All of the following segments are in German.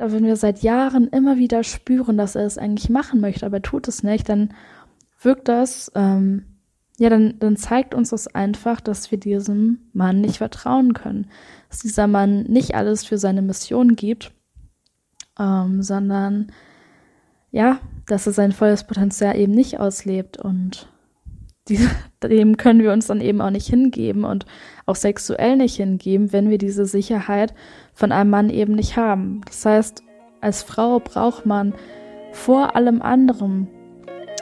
wenn wir seit Jahren immer wieder spüren, dass er es eigentlich machen möchte, aber er tut es nicht, dann wirkt das, ähm, ja, dann, dann zeigt uns das einfach, dass wir diesem Mann nicht vertrauen können. Dass dieser Mann nicht alles für seine Mission gibt, ähm, sondern ja, dass er sein volles Potenzial eben nicht auslebt und die, dem können wir uns dann eben auch nicht hingeben und auch sexuell nicht hingeben, wenn wir diese Sicherheit von einem Mann eben nicht haben. Das heißt, als Frau braucht man vor allem anderen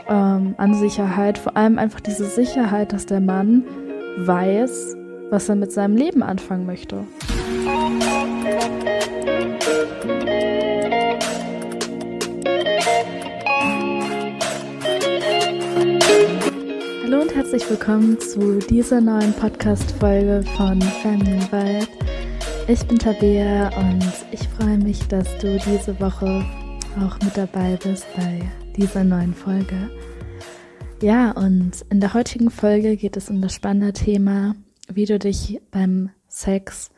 ähm, an Sicherheit, vor allem einfach diese Sicherheit, dass der Mann weiß, was er mit seinem Leben anfangen möchte. Herzlich willkommen zu dieser neuen Podcast-Folge von Family Vibe. Ich bin Tabea und ich freue mich, dass du diese Woche auch mit dabei bist bei dieser neuen Folge. Ja, und in der heutigen Folge geht es um das spannende Thema, wie du dich beim Sex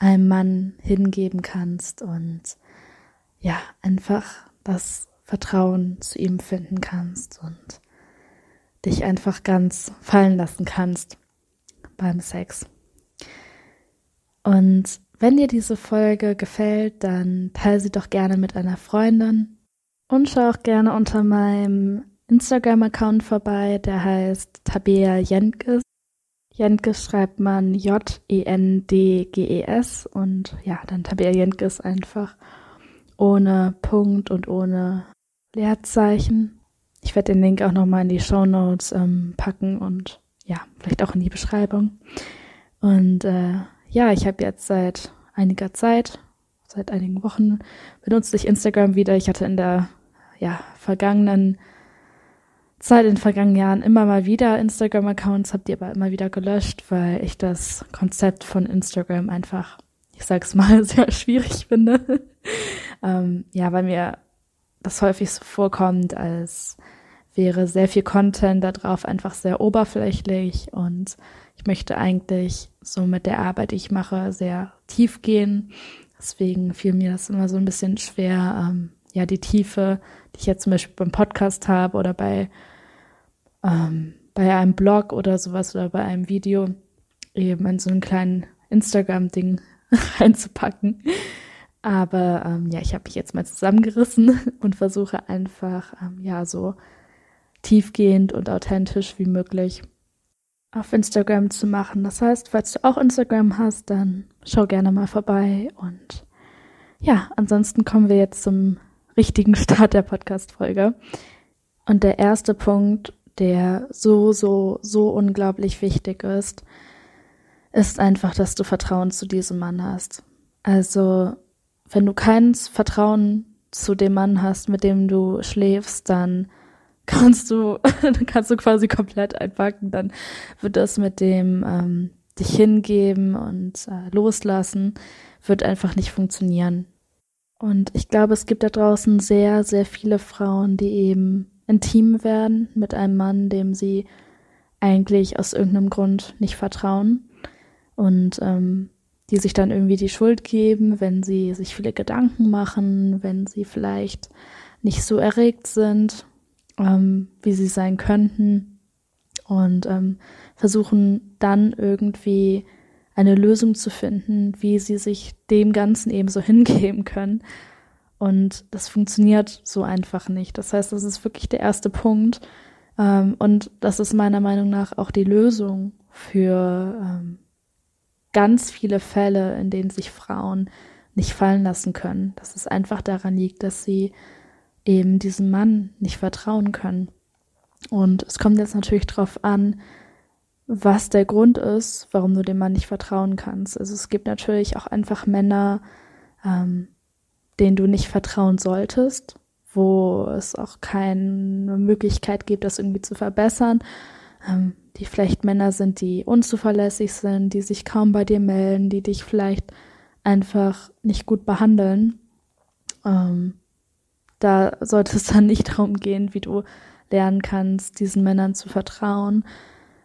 einem Mann hingeben kannst und ja, einfach das Vertrauen zu ihm finden kannst und dich einfach ganz fallen lassen kannst beim Sex. Und wenn dir diese Folge gefällt, dann teile sie doch gerne mit einer Freundin und schau auch gerne unter meinem Instagram-Account vorbei, der heißt Tabea Jentges. Jentges schreibt man J-E-N-D-G-E-S und ja, dann Tabea Jentges einfach ohne Punkt und ohne Leerzeichen. Ich werde den Link auch nochmal in die Show Notes ähm, packen und ja, vielleicht auch in die Beschreibung. Und äh, ja, ich habe jetzt seit einiger Zeit, seit einigen Wochen, benutze ich Instagram wieder. Ich hatte in der ja, vergangenen Zeit, in den vergangenen Jahren immer mal wieder Instagram-Accounts, habe die aber immer wieder gelöscht, weil ich das Konzept von Instagram einfach, ich sag's mal, sehr schwierig finde. ähm, ja, weil mir das häufig so vorkommt, als wäre sehr viel Content da drauf einfach sehr oberflächlich und ich möchte eigentlich so mit der Arbeit, die ich mache, sehr tief gehen. Deswegen fiel mir das immer so ein bisschen schwer, ähm, ja, die Tiefe, die ich jetzt zum Beispiel beim Podcast habe oder bei, ähm, bei einem Blog oder sowas oder bei einem Video eben in so einen kleinen Instagram-Ding reinzupacken. Aber ähm, ja, ich habe mich jetzt mal zusammengerissen und versuche einfach, ähm, ja, so tiefgehend und authentisch wie möglich auf Instagram zu machen. Das heißt, falls du auch Instagram hast, dann schau gerne mal vorbei. Und ja, ansonsten kommen wir jetzt zum richtigen Start der Podcast-Folge. Und der erste Punkt, der so, so, so unglaublich wichtig ist, ist einfach, dass du Vertrauen zu diesem Mann hast. Also wenn du kein Vertrauen zu dem Mann hast, mit dem du schläfst, dann kannst du, dann kannst du quasi komplett einpacken. Dann wird das mit dem ähm, dich hingeben und äh, loslassen, wird einfach nicht funktionieren. Und ich glaube, es gibt da draußen sehr, sehr viele Frauen, die eben intim werden mit einem Mann, dem sie eigentlich aus irgendeinem Grund nicht vertrauen. Und ähm, die sich dann irgendwie die Schuld geben, wenn sie sich viele Gedanken machen, wenn sie vielleicht nicht so erregt sind, ähm, wie sie sein könnten und ähm, versuchen dann irgendwie eine Lösung zu finden, wie sie sich dem Ganzen eben so hingeben können. Und das funktioniert so einfach nicht. Das heißt, das ist wirklich der erste Punkt. Ähm, und das ist meiner Meinung nach auch die Lösung für ähm, ganz viele Fälle, in denen sich Frauen nicht fallen lassen können, dass es einfach daran liegt, dass sie eben diesem Mann nicht vertrauen können. Und es kommt jetzt natürlich darauf an, was der Grund ist, warum du dem Mann nicht vertrauen kannst. Also es gibt natürlich auch einfach Männer, ähm, denen du nicht vertrauen solltest, wo es auch keine Möglichkeit gibt, das irgendwie zu verbessern. Ähm, die vielleicht Männer sind, die unzuverlässig sind, die sich kaum bei dir melden, die dich vielleicht einfach nicht gut behandeln. Ähm, da sollte es dann nicht darum gehen, wie du lernen kannst, diesen Männern zu vertrauen,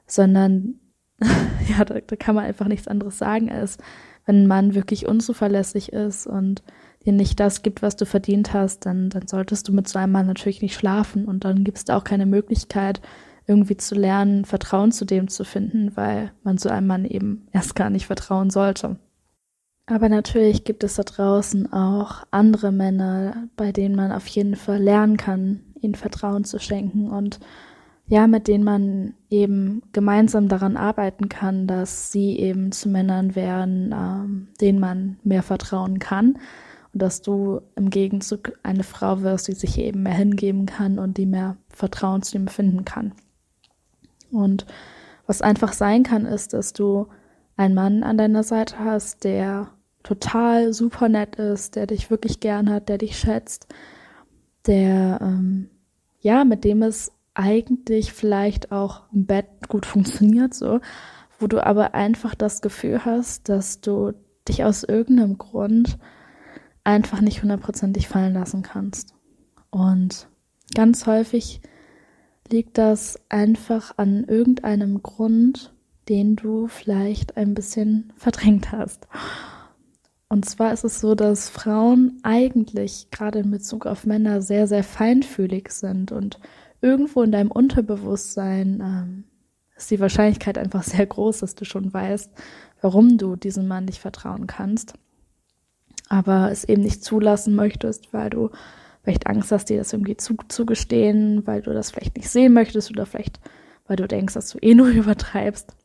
sondern ja, da, da kann man einfach nichts anderes sagen, als wenn ein Mann wirklich unzuverlässig ist und dir nicht das gibt, was du verdient hast, dann, dann solltest du mit so einem Mann natürlich nicht schlafen und dann gibt es auch keine Möglichkeit, irgendwie zu lernen, Vertrauen zu dem zu finden, weil man so einem Mann eben erst gar nicht vertrauen sollte. Aber natürlich gibt es da draußen auch andere Männer, bei denen man auf jeden Fall lernen kann, ihnen Vertrauen zu schenken und ja, mit denen man eben gemeinsam daran arbeiten kann, dass sie eben zu Männern werden, ähm, denen man mehr vertrauen kann und dass du im Gegenzug eine Frau wirst, die sich eben mehr hingeben kann und die mehr Vertrauen zu ihm finden kann. Und was einfach sein kann, ist, dass du einen Mann an deiner Seite hast, der total super nett ist, der dich wirklich gern hat, der dich schätzt, der ähm, ja, mit dem es eigentlich vielleicht auch im Bett gut funktioniert, so, wo du aber einfach das Gefühl hast, dass du dich aus irgendeinem Grund einfach nicht hundertprozentig fallen lassen kannst. Und ganz häufig liegt das einfach an irgendeinem Grund, den du vielleicht ein bisschen verdrängt hast. Und zwar ist es so, dass Frauen eigentlich gerade in Bezug auf Männer sehr, sehr feinfühlig sind und irgendwo in deinem Unterbewusstsein ähm, ist die Wahrscheinlichkeit einfach sehr groß, dass du schon weißt, warum du diesem Mann nicht vertrauen kannst, aber es eben nicht zulassen möchtest, weil du vielleicht Angst hast, dir das irgendwie zu, zugestehen, weil du das vielleicht nicht sehen möchtest oder vielleicht, weil du denkst, dass du eh nur übertreibst.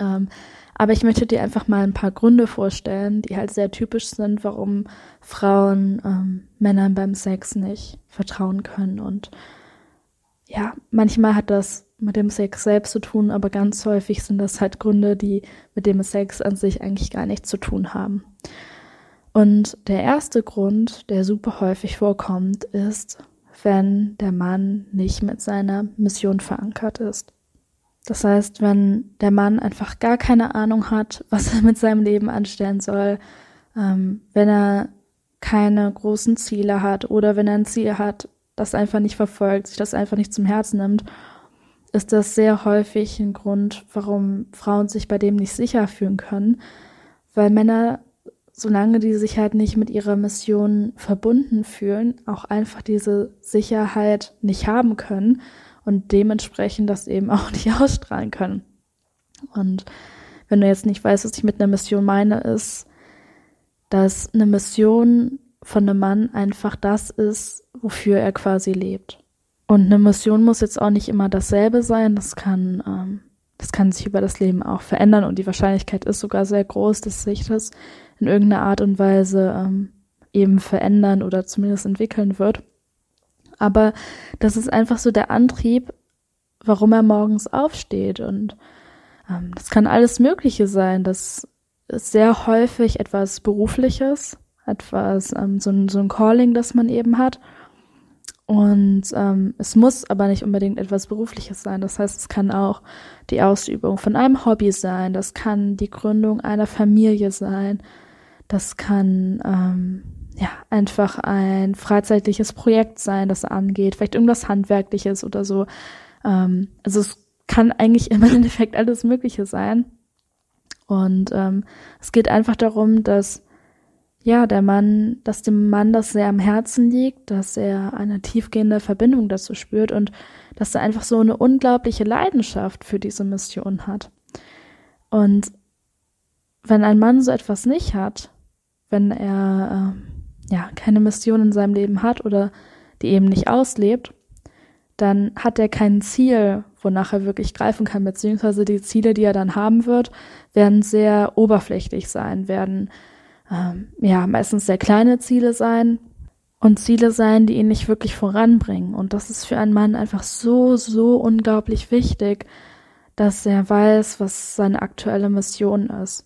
Ähm, aber ich möchte dir einfach mal ein paar Gründe vorstellen, die halt sehr typisch sind, warum Frauen ähm, Männern beim Sex nicht vertrauen können und ja, manchmal hat das mit dem Sex selbst zu tun, aber ganz häufig sind das halt Gründe, die mit dem Sex an sich eigentlich gar nichts zu tun haben. Und der erste Grund, der super häufig vorkommt, ist, wenn der Mann nicht mit seiner Mission verankert ist. Das heißt, wenn der Mann einfach gar keine Ahnung hat, was er mit seinem Leben anstellen soll, ähm, wenn er keine großen Ziele hat oder wenn er ein Ziel hat, das einfach nicht verfolgt, sich das einfach nicht zum Herzen nimmt, ist das sehr häufig ein Grund, warum Frauen sich bei dem nicht sicher fühlen können, weil Männer, solange die sich halt nicht mit ihrer Mission verbunden fühlen, auch einfach diese Sicherheit nicht haben können und dementsprechend das eben auch nicht ausstrahlen können. Und wenn du jetzt nicht weißt, was ich mit einer Mission meine, ist, dass eine Mission von einem Mann einfach das ist, wofür er quasi lebt. Und eine Mission muss jetzt auch nicht immer dasselbe sein. Das kann, ähm, das kann sich über das Leben auch verändern und die Wahrscheinlichkeit ist sogar sehr groß, dass sich das in irgendeiner Art und Weise ähm, eben verändern oder zumindest entwickeln wird. Aber das ist einfach so der Antrieb, warum er morgens aufsteht. Und ähm, das kann alles Mögliche sein. Das ist sehr häufig etwas Berufliches, etwas, ähm, so, ein, so ein Calling, das man eben hat. Und ähm, es muss aber nicht unbedingt etwas Berufliches sein. Das heißt, es kann auch die Ausübung von einem Hobby sein. Das kann die Gründung einer Familie sein. Das kann ähm, ja einfach ein freizeitliches Projekt sein, das angeht. Vielleicht irgendwas Handwerkliches oder so. Ähm, also es kann eigentlich im Endeffekt alles Mögliche sein. Und ähm, es geht einfach darum, dass ja, der Mann, dass dem Mann das sehr am Herzen liegt, dass er eine tiefgehende Verbindung dazu spürt und dass er einfach so eine unglaubliche Leidenschaft für diese Mission hat. Und wenn ein Mann so etwas nicht hat, wenn er äh, ja keine Mission in seinem Leben hat oder die eben nicht auslebt, dann hat er kein Ziel, wonach er wirklich greifen kann, beziehungsweise die Ziele, die er dann haben wird, werden sehr oberflächlich sein, werden ähm, ja meistens sehr kleine Ziele sein und Ziele sein, die ihn nicht wirklich voranbringen. Und das ist für einen Mann einfach so, so unglaublich wichtig, dass er weiß, was seine aktuelle Mission ist.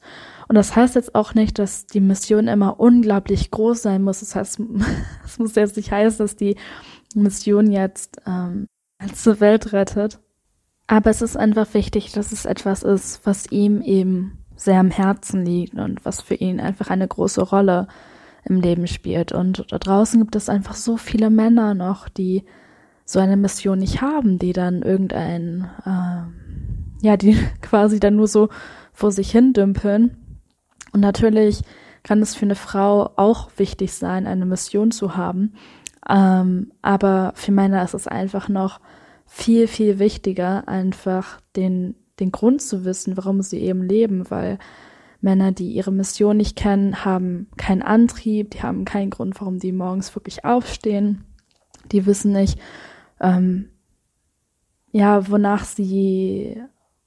Und das heißt jetzt auch nicht, dass die Mission immer unglaublich groß sein muss. Das heißt, es muss jetzt nicht heißen, dass die Mission jetzt ähm, zur Welt rettet. Aber es ist einfach wichtig, dass es etwas ist, was ihm eben sehr am Herzen liegt und was für ihn einfach eine große Rolle im Leben spielt. Und da draußen gibt es einfach so viele Männer noch, die so eine Mission nicht haben, die dann irgendein, äh, ja, die quasi dann nur so vor sich hin dümpeln. Und natürlich kann es für eine Frau auch wichtig sein, eine Mission zu haben. Ähm, aber für Männer ist es einfach noch viel, viel wichtiger, einfach den, den Grund zu wissen, warum sie eben leben, weil Männer, die ihre Mission nicht kennen, haben keinen Antrieb, die haben keinen Grund, warum die morgens wirklich aufstehen. Die wissen nicht, ähm, ja, wonach sie,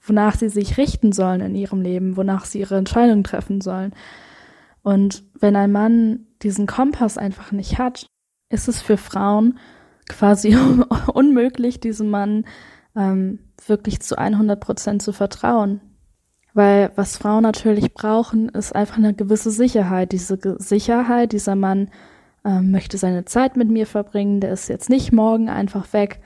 wonach sie sich richten sollen in ihrem Leben, wonach sie ihre Entscheidungen treffen sollen. Und wenn ein Mann diesen Kompass einfach nicht hat, ist es für Frauen quasi unmöglich, diesem Mann ähm, wirklich zu 100 Prozent zu vertrauen. Weil was Frauen natürlich brauchen, ist einfach eine gewisse Sicherheit. Diese Sicherheit, dieser Mann ähm, möchte seine Zeit mit mir verbringen, der ist jetzt nicht morgen einfach weg.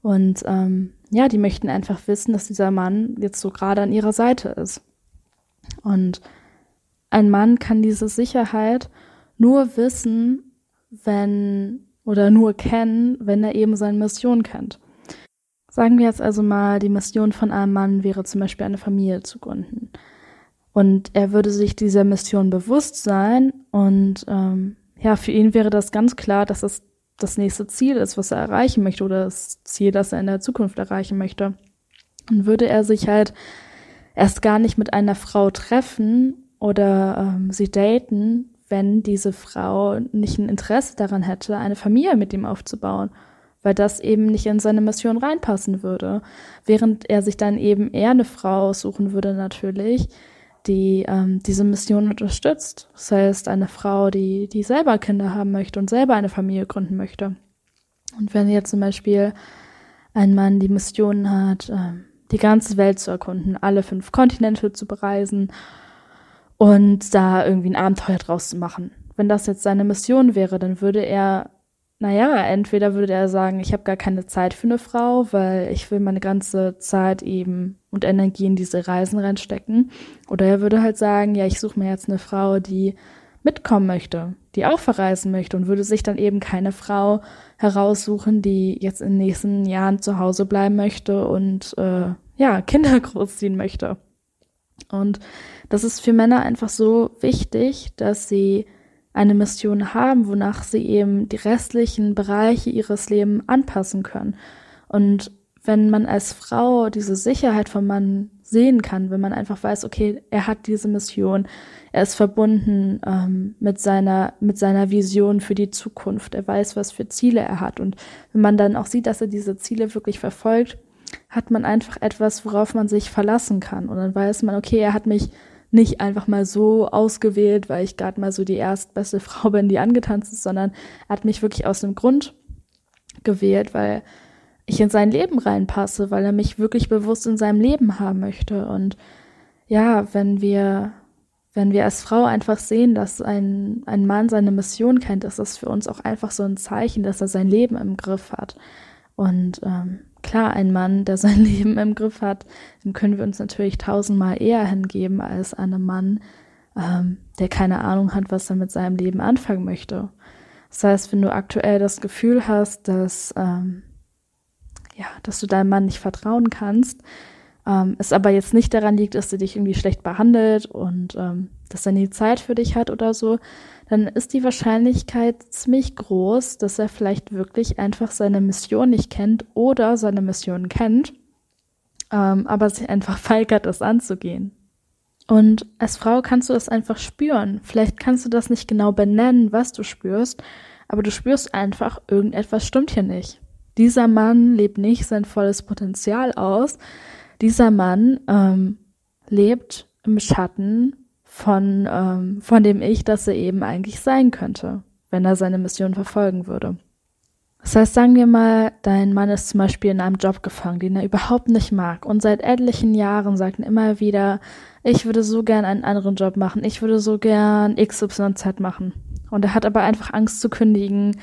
Und ähm, ja, die möchten einfach wissen, dass dieser Mann jetzt so gerade an ihrer Seite ist. Und ein Mann kann diese Sicherheit nur wissen, wenn oder nur kennen, wenn er eben seine Mission kennt. Sagen wir jetzt also mal, die Mission von einem Mann wäre zum Beispiel eine Familie zu gründen. Und er würde sich dieser Mission bewusst sein und ähm, ja, für ihn wäre das ganz klar, dass es das nächste Ziel ist, was er erreichen möchte oder das Ziel, das er in der Zukunft erreichen möchte. Und würde er sich halt erst gar nicht mit einer Frau treffen oder ähm, sie daten, wenn diese Frau nicht ein Interesse daran hätte, eine Familie mit ihm aufzubauen, weil das eben nicht in seine Mission reinpassen würde. Während er sich dann eben eher eine Frau suchen würde natürlich, die ähm, diese Mission unterstützt. Das heißt, eine Frau, die, die selber Kinder haben möchte und selber eine Familie gründen möchte. Und wenn jetzt zum Beispiel ein Mann die Mission hat, ähm, die ganze Welt zu erkunden, alle fünf Kontinente zu bereisen und da irgendwie ein Abenteuer draus zu machen. Wenn das jetzt seine Mission wäre, dann würde er, naja, entweder würde er sagen, ich habe gar keine Zeit für eine Frau, weil ich will meine ganze Zeit eben und Energie in diese Reisen reinstecken. Oder er würde halt sagen, ja, ich suche mir jetzt eine Frau, die mitkommen möchte, die auch verreisen möchte und würde sich dann eben keine Frau heraussuchen, die jetzt in den nächsten Jahren zu Hause bleiben möchte und äh, ja, Kinder großziehen möchte. Und das ist für Männer einfach so wichtig, dass sie eine Mission haben, wonach sie eben die restlichen Bereiche ihres Lebens anpassen können. Und wenn man als Frau diese Sicherheit vom Mann sehen kann, wenn man einfach weiß, okay, er hat diese Mission, er ist verbunden ähm, mit seiner mit seiner Vision für die Zukunft, er weiß, was für Ziele er hat und wenn man dann auch sieht, dass er diese Ziele wirklich verfolgt, hat man einfach etwas, worauf man sich verlassen kann. Und dann weiß man, okay, er hat mich nicht einfach mal so ausgewählt, weil ich gerade mal so die erstbeste Frau bin, die angetanzt ist, sondern er hat mich wirklich aus einem Grund gewählt, weil ich in sein Leben reinpasse, weil er mich wirklich bewusst in seinem Leben haben möchte. Und ja, wenn wir, wenn wir als Frau einfach sehen, dass ein, ein Mann seine Mission kennt, ist das für uns auch einfach so ein Zeichen, dass er sein Leben im Griff hat. Und ähm, klar, ein Mann, der sein Leben im Griff hat, dem können wir uns natürlich tausendmal eher hingeben als einem Mann, ähm, der keine Ahnung hat, was er mit seinem Leben anfangen möchte. Das heißt, wenn du aktuell das Gefühl hast, dass, ähm, ja, dass du deinem Mann nicht vertrauen kannst, ähm, es aber jetzt nicht daran liegt, dass er dich irgendwie schlecht behandelt und ähm, dass er nie Zeit für dich hat oder so, dann ist die Wahrscheinlichkeit ziemlich groß, dass er vielleicht wirklich einfach seine Mission nicht kennt oder seine Mission kennt, ähm, aber sich einfach weigert, es anzugehen. Und als Frau kannst du das einfach spüren. Vielleicht kannst du das nicht genau benennen, was du spürst, aber du spürst einfach, irgendetwas stimmt hier nicht. Dieser Mann lebt nicht sein volles Potenzial aus. Dieser Mann ähm, lebt im Schatten von, ähm, von dem Ich, das er eben eigentlich sein könnte, wenn er seine Mission verfolgen würde. Das heißt, sagen wir mal, dein Mann ist zum Beispiel in einem Job gefangen, den er überhaupt nicht mag und seit etlichen Jahren sagt er immer wieder, ich würde so gern einen anderen Job machen, ich würde so gern XYZ machen. Und er hat aber einfach Angst zu kündigen.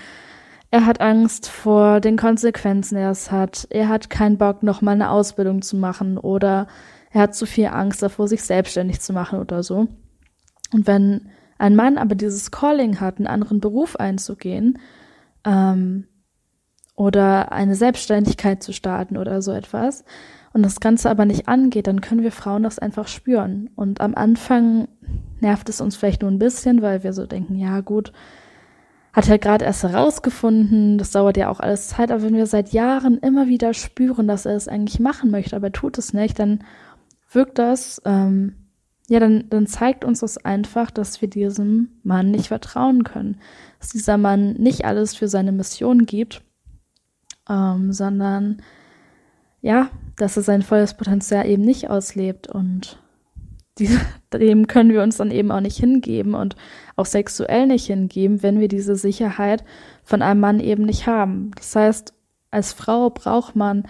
Er hat Angst vor den Konsequenzen, er es hat. Er hat keinen Bock, nochmal eine Ausbildung zu machen oder er hat zu viel Angst davor, sich selbstständig zu machen oder so. Und wenn ein Mann aber dieses Calling hat, einen anderen Beruf einzugehen ähm, oder eine Selbstständigkeit zu starten oder so etwas, und das Ganze aber nicht angeht, dann können wir Frauen das einfach spüren. Und am Anfang nervt es uns vielleicht nur ein bisschen, weil wir so denken, ja gut, hat er gerade erst herausgefunden, das dauert ja auch alles Zeit, aber wenn wir seit Jahren immer wieder spüren, dass er es eigentlich machen möchte, aber er tut es nicht, dann wirkt das, ähm, ja, dann, dann zeigt uns das einfach, dass wir diesem Mann nicht vertrauen können, dass dieser Mann nicht alles für seine Mission gibt, ähm, sondern ja, dass er sein volles Potenzial eben nicht auslebt und die, dem können wir uns dann eben auch nicht hingeben und auch sexuell nicht hingeben, wenn wir diese Sicherheit von einem Mann eben nicht haben. Das heißt, als Frau braucht man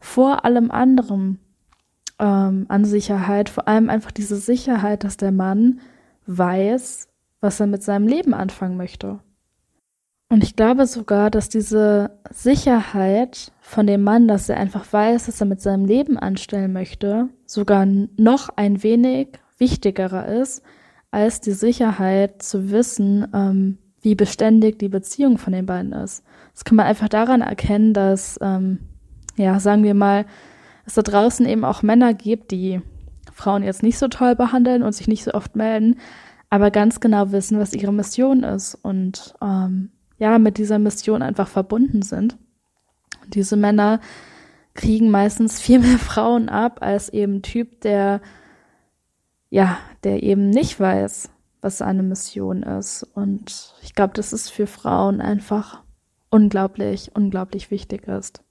vor allem anderem ähm, an Sicherheit, vor allem einfach diese Sicherheit, dass der Mann weiß, was er mit seinem Leben anfangen möchte. Und ich glaube sogar, dass diese Sicherheit von dem Mann, dass er einfach weiß, was er mit seinem Leben anstellen möchte, sogar noch ein wenig wichtigerer ist, als die Sicherheit zu wissen, ähm, wie beständig die Beziehung von den beiden ist. Das kann man einfach daran erkennen, dass, ähm, ja, sagen wir mal, es da draußen eben auch Männer gibt, die Frauen jetzt nicht so toll behandeln und sich nicht so oft melden, aber ganz genau wissen, was ihre Mission ist und ähm, ja, mit dieser Mission einfach verbunden sind. Und diese Männer kriegen meistens viel mehr Frauen ab als eben Typ, der, ja, der eben nicht weiß, was seine Mission ist. Und ich glaube, dass es für Frauen einfach unglaublich, unglaublich wichtig ist.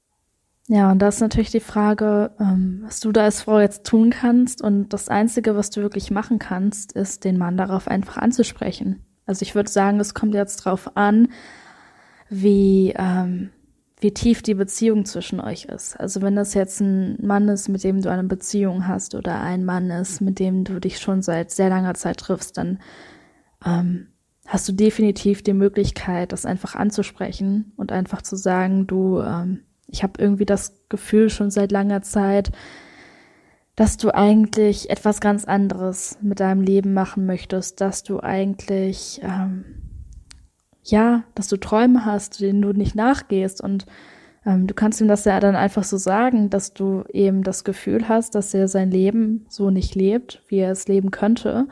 Ja, und da ist natürlich die Frage, ähm, was du da als Frau jetzt tun kannst. Und das Einzige, was du wirklich machen kannst, ist, den Mann darauf einfach anzusprechen. Also ich würde sagen, es kommt jetzt drauf an, wie, ähm, wie tief die Beziehung zwischen euch ist. Also wenn das jetzt ein Mann ist, mit dem du eine Beziehung hast oder ein Mann ist, mit dem du dich schon seit sehr langer Zeit triffst, dann ähm, hast du definitiv die Möglichkeit, das einfach anzusprechen und einfach zu sagen, du, ähm, ich habe irgendwie das Gefühl schon seit langer Zeit, dass du eigentlich etwas ganz anderes mit deinem Leben machen möchtest, dass du eigentlich, ähm, ja, dass du Träume hast, denen du nicht nachgehst und ähm, du kannst ihm das ja dann einfach so sagen, dass du eben das Gefühl hast, dass er sein Leben so nicht lebt, wie er es leben könnte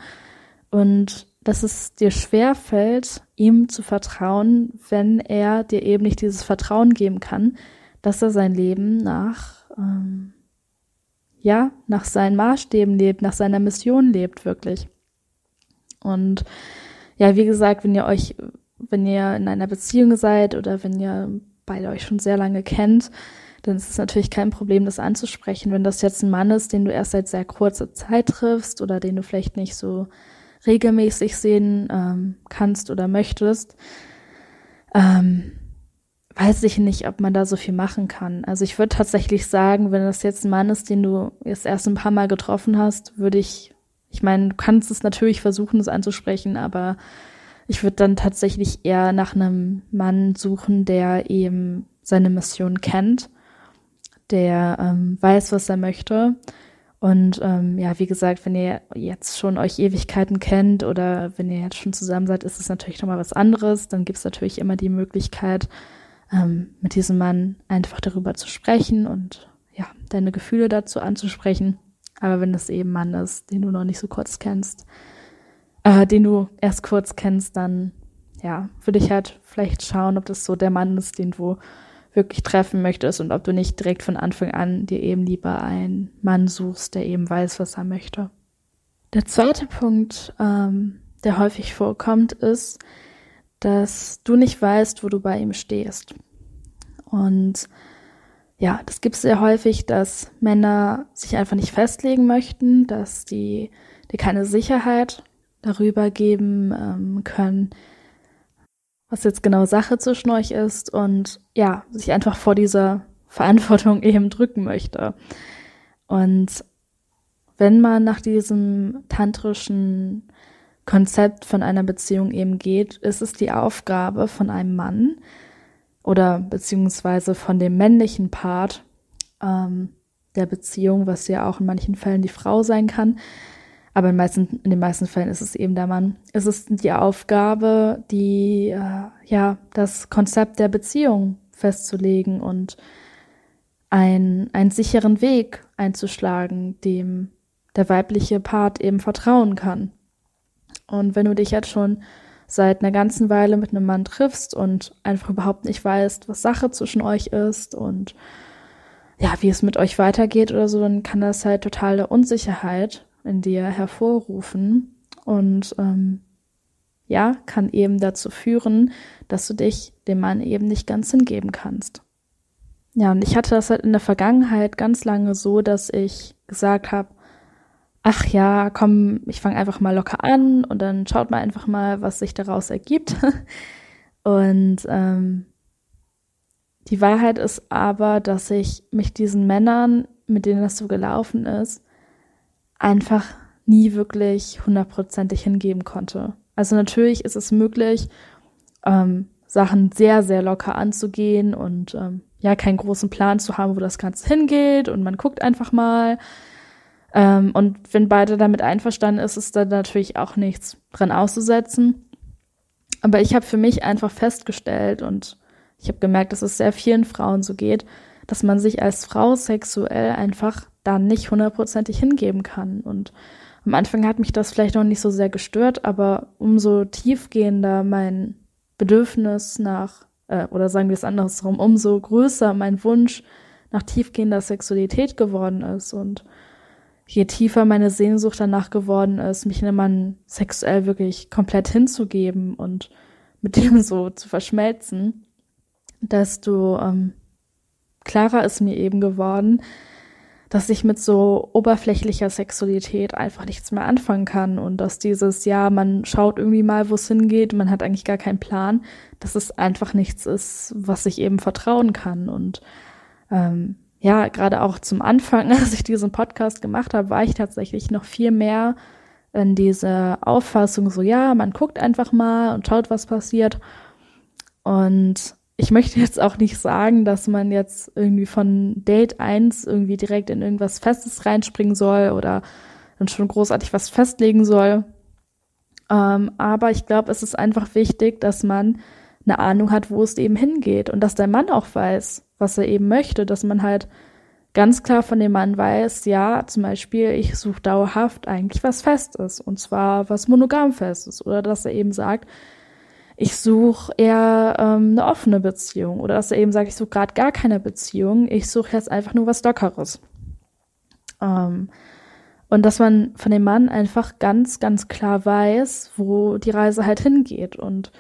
und dass es dir schwer fällt, ihm zu vertrauen, wenn er dir eben nicht dieses Vertrauen geben kann, dass er sein Leben nach ähm, ja, nach seinen Maßstäben lebt, nach seiner Mission lebt, wirklich. Und ja, wie gesagt, wenn ihr euch, wenn ihr in einer Beziehung seid oder wenn ihr beide euch schon sehr lange kennt, dann ist es natürlich kein Problem, das anzusprechen. Wenn das jetzt ein Mann ist, den du erst seit sehr kurzer Zeit triffst oder den du vielleicht nicht so regelmäßig sehen ähm, kannst oder möchtest, ähm, weiß ich nicht, ob man da so viel machen kann. Also ich würde tatsächlich sagen, wenn das jetzt ein Mann ist, den du jetzt erst ein paar Mal getroffen hast, würde ich, ich meine, du kannst es natürlich versuchen, es anzusprechen, aber ich würde dann tatsächlich eher nach einem Mann suchen, der eben seine Mission kennt, der ähm, weiß, was er möchte. Und ähm, ja, wie gesagt, wenn ihr jetzt schon euch Ewigkeiten kennt oder wenn ihr jetzt schon zusammen seid, ist es natürlich nochmal was anderes. Dann gibt es natürlich immer die Möglichkeit, ähm, mit diesem Mann einfach darüber zu sprechen und ja, deine Gefühle dazu anzusprechen. Aber wenn es eben Mann ist, den du noch nicht so kurz kennst, äh, den du erst kurz kennst, dann ja, würde ich halt vielleicht schauen, ob das so der Mann ist, den du wirklich treffen möchtest und ob du nicht direkt von Anfang an dir eben lieber einen Mann suchst, der eben weiß, was er möchte. Der zweite Punkt, ähm, der häufig vorkommt, ist, dass du nicht weißt, wo du bei ihm stehst. Und ja, das gibt es sehr häufig, dass Männer sich einfach nicht festlegen möchten, dass die dir keine Sicherheit darüber geben ähm, können, was jetzt genau Sache zwischen euch ist und ja, sich einfach vor dieser Verantwortung eben drücken möchte. Und wenn man nach diesem tantrischen Konzept von einer Beziehung eben geht, ist es die Aufgabe von einem Mann oder beziehungsweise von dem männlichen Part ähm, der Beziehung, was ja auch in manchen Fällen die Frau sein kann, aber in, meisten, in den meisten Fällen ist es eben der Mann. Es ist die Aufgabe, die äh, ja das Konzept der Beziehung festzulegen und einen, einen sicheren Weg einzuschlagen, dem der weibliche Part eben vertrauen kann. Und wenn du dich jetzt schon seit einer ganzen Weile mit einem Mann triffst und einfach überhaupt nicht weißt, was Sache zwischen euch ist und ja, wie es mit euch weitergeht oder so, dann kann das halt totale Unsicherheit in dir hervorrufen und ähm, ja, kann eben dazu führen, dass du dich dem Mann eben nicht ganz hingeben kannst. Ja, und ich hatte das halt in der Vergangenheit ganz lange so, dass ich gesagt habe, ach ja, komm, ich fange einfach mal locker an und dann schaut mal einfach mal, was sich daraus ergibt. und ähm, die Wahrheit ist aber, dass ich mich diesen Männern, mit denen das so gelaufen ist, einfach nie wirklich hundertprozentig hingeben konnte. Also natürlich ist es möglich, ähm, Sachen sehr, sehr locker anzugehen und ähm, ja, keinen großen Plan zu haben, wo das Ganze hingeht und man guckt einfach mal. Ähm, und wenn beide damit einverstanden ist, ist da natürlich auch nichts dran auszusetzen. Aber ich habe für mich einfach festgestellt und ich habe gemerkt, dass es sehr vielen Frauen so geht, dass man sich als Frau sexuell einfach da nicht hundertprozentig hingeben kann. Und am Anfang hat mich das vielleicht noch nicht so sehr gestört, aber umso tiefgehender mein Bedürfnis nach, äh, oder sagen wir es andersrum, umso größer mein Wunsch nach tiefgehender Sexualität geworden ist und je tiefer meine Sehnsucht danach geworden ist, mich einem Mann sexuell wirklich komplett hinzugeben und mit dem so zu verschmelzen, desto ähm, klarer ist mir eben geworden, dass ich mit so oberflächlicher Sexualität einfach nichts mehr anfangen kann und dass dieses, ja, man schaut irgendwie mal, wo es hingeht, man hat eigentlich gar keinen Plan, dass es einfach nichts ist, was ich eben vertrauen kann. Und ähm, ja, gerade auch zum Anfang, als ich diesen Podcast gemacht habe, war ich tatsächlich noch viel mehr in diese Auffassung, so ja, man guckt einfach mal und schaut, was passiert. Und ich möchte jetzt auch nicht sagen, dass man jetzt irgendwie von Date 1 irgendwie direkt in irgendwas Festes reinspringen soll oder dann schon großartig was festlegen soll. Ähm, aber ich glaube, es ist einfach wichtig, dass man eine Ahnung hat, wo es eben hingeht und dass der Mann auch weiß, was er eben möchte, dass man halt ganz klar von dem Mann weiß, ja, zum Beispiel, ich suche dauerhaft eigentlich was Festes und zwar was Monogamfestes oder dass er eben sagt, ich suche eher ähm, eine offene Beziehung oder dass er eben sagt, ich suche gerade gar keine Beziehung, ich suche jetzt einfach nur was Lockeres. Ähm, und dass man von dem Mann einfach ganz, ganz klar weiß, wo die Reise halt hingeht. Und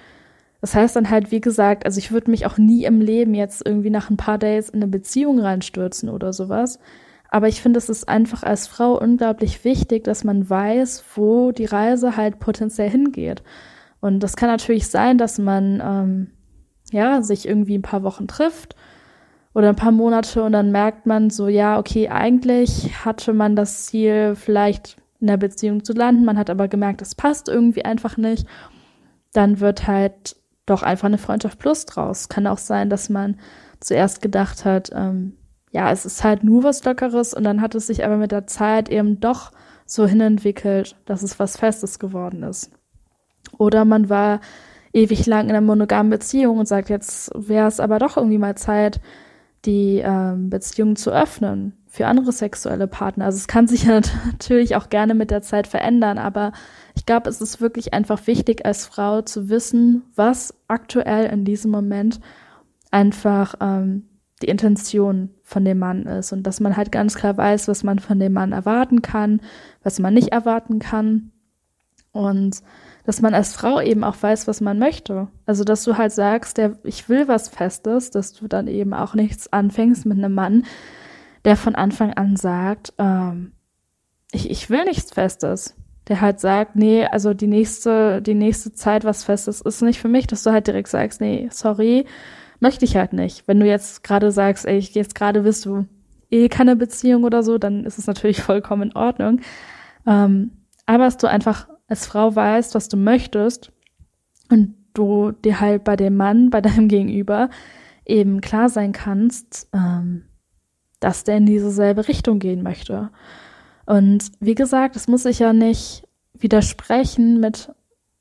das heißt dann halt, wie gesagt, also ich würde mich auch nie im Leben jetzt irgendwie nach ein paar Days in eine Beziehung reinstürzen oder sowas. Aber ich finde, es ist einfach als Frau unglaublich wichtig, dass man weiß, wo die Reise halt potenziell hingeht. Und das kann natürlich sein, dass man ähm, ja sich irgendwie ein paar Wochen trifft oder ein paar Monate und dann merkt man so, ja, okay, eigentlich hatte man das Ziel, vielleicht in der Beziehung zu landen, man hat aber gemerkt, es passt irgendwie einfach nicht. Dann wird halt doch einfach eine Freundschaft plus draus. Kann auch sein, dass man zuerst gedacht hat, ähm, ja, es ist halt nur was Lockeres und dann hat es sich aber mit der Zeit eben doch so hinentwickelt, dass es was Festes geworden ist. Oder man war ewig lang in einer monogamen Beziehung und sagt, jetzt wäre es aber doch irgendwie mal Zeit, die ähm, Beziehung zu öffnen für andere sexuelle Partner. Also es kann sich ja natürlich auch gerne mit der Zeit verändern, aber ich glaube, es ist wirklich einfach wichtig als Frau zu wissen, was aktuell in diesem Moment einfach ähm, die Intention von dem Mann ist und dass man halt ganz klar weiß, was man von dem Mann erwarten kann, was man nicht erwarten kann und dass man als Frau eben auch weiß, was man möchte. Also, dass du halt sagst, der, ich will was Festes, dass du dann eben auch nichts anfängst mit einem Mann, der von Anfang an sagt, ähm, ich, ich will nichts Festes. Der halt sagt, nee, also die nächste, die nächste Zeit was Festes ist nicht für mich, dass du halt direkt sagst, nee, sorry, möchte ich halt nicht. Wenn du jetzt gerade sagst, ey, jetzt gerade bist du eh keine Beziehung oder so, dann ist es natürlich vollkommen in Ordnung. Ähm, aber dass du einfach als Frau weißt, was du möchtest und du dir halt bei dem Mann, bei deinem Gegenüber eben klar sein kannst, ähm, dass der in dieselbe Richtung gehen möchte. Und wie gesagt, es muss sich ja nicht widersprechen mit,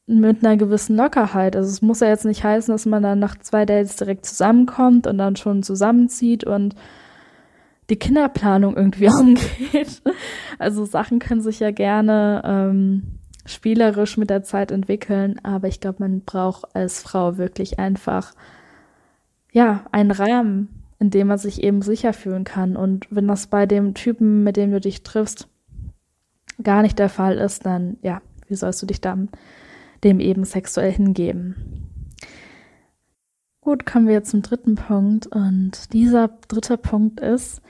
mit einer gewissen Lockerheit. Also es muss ja jetzt nicht heißen, dass man dann nach zwei Dates direkt zusammenkommt und dann schon zusammenzieht und die Kinderplanung irgendwie angeht. Also Sachen können sich ja gerne ähm, spielerisch mit der Zeit entwickeln, aber ich glaube, man braucht als Frau wirklich einfach ja einen Rahmen, in dem man sich eben sicher fühlen kann. Und wenn das bei dem Typen, mit dem du dich triffst, gar nicht der Fall ist, dann ja, wie sollst du dich dann dem eben sexuell hingeben? Gut, kommen wir zum dritten Punkt. Und dieser dritte Punkt ist,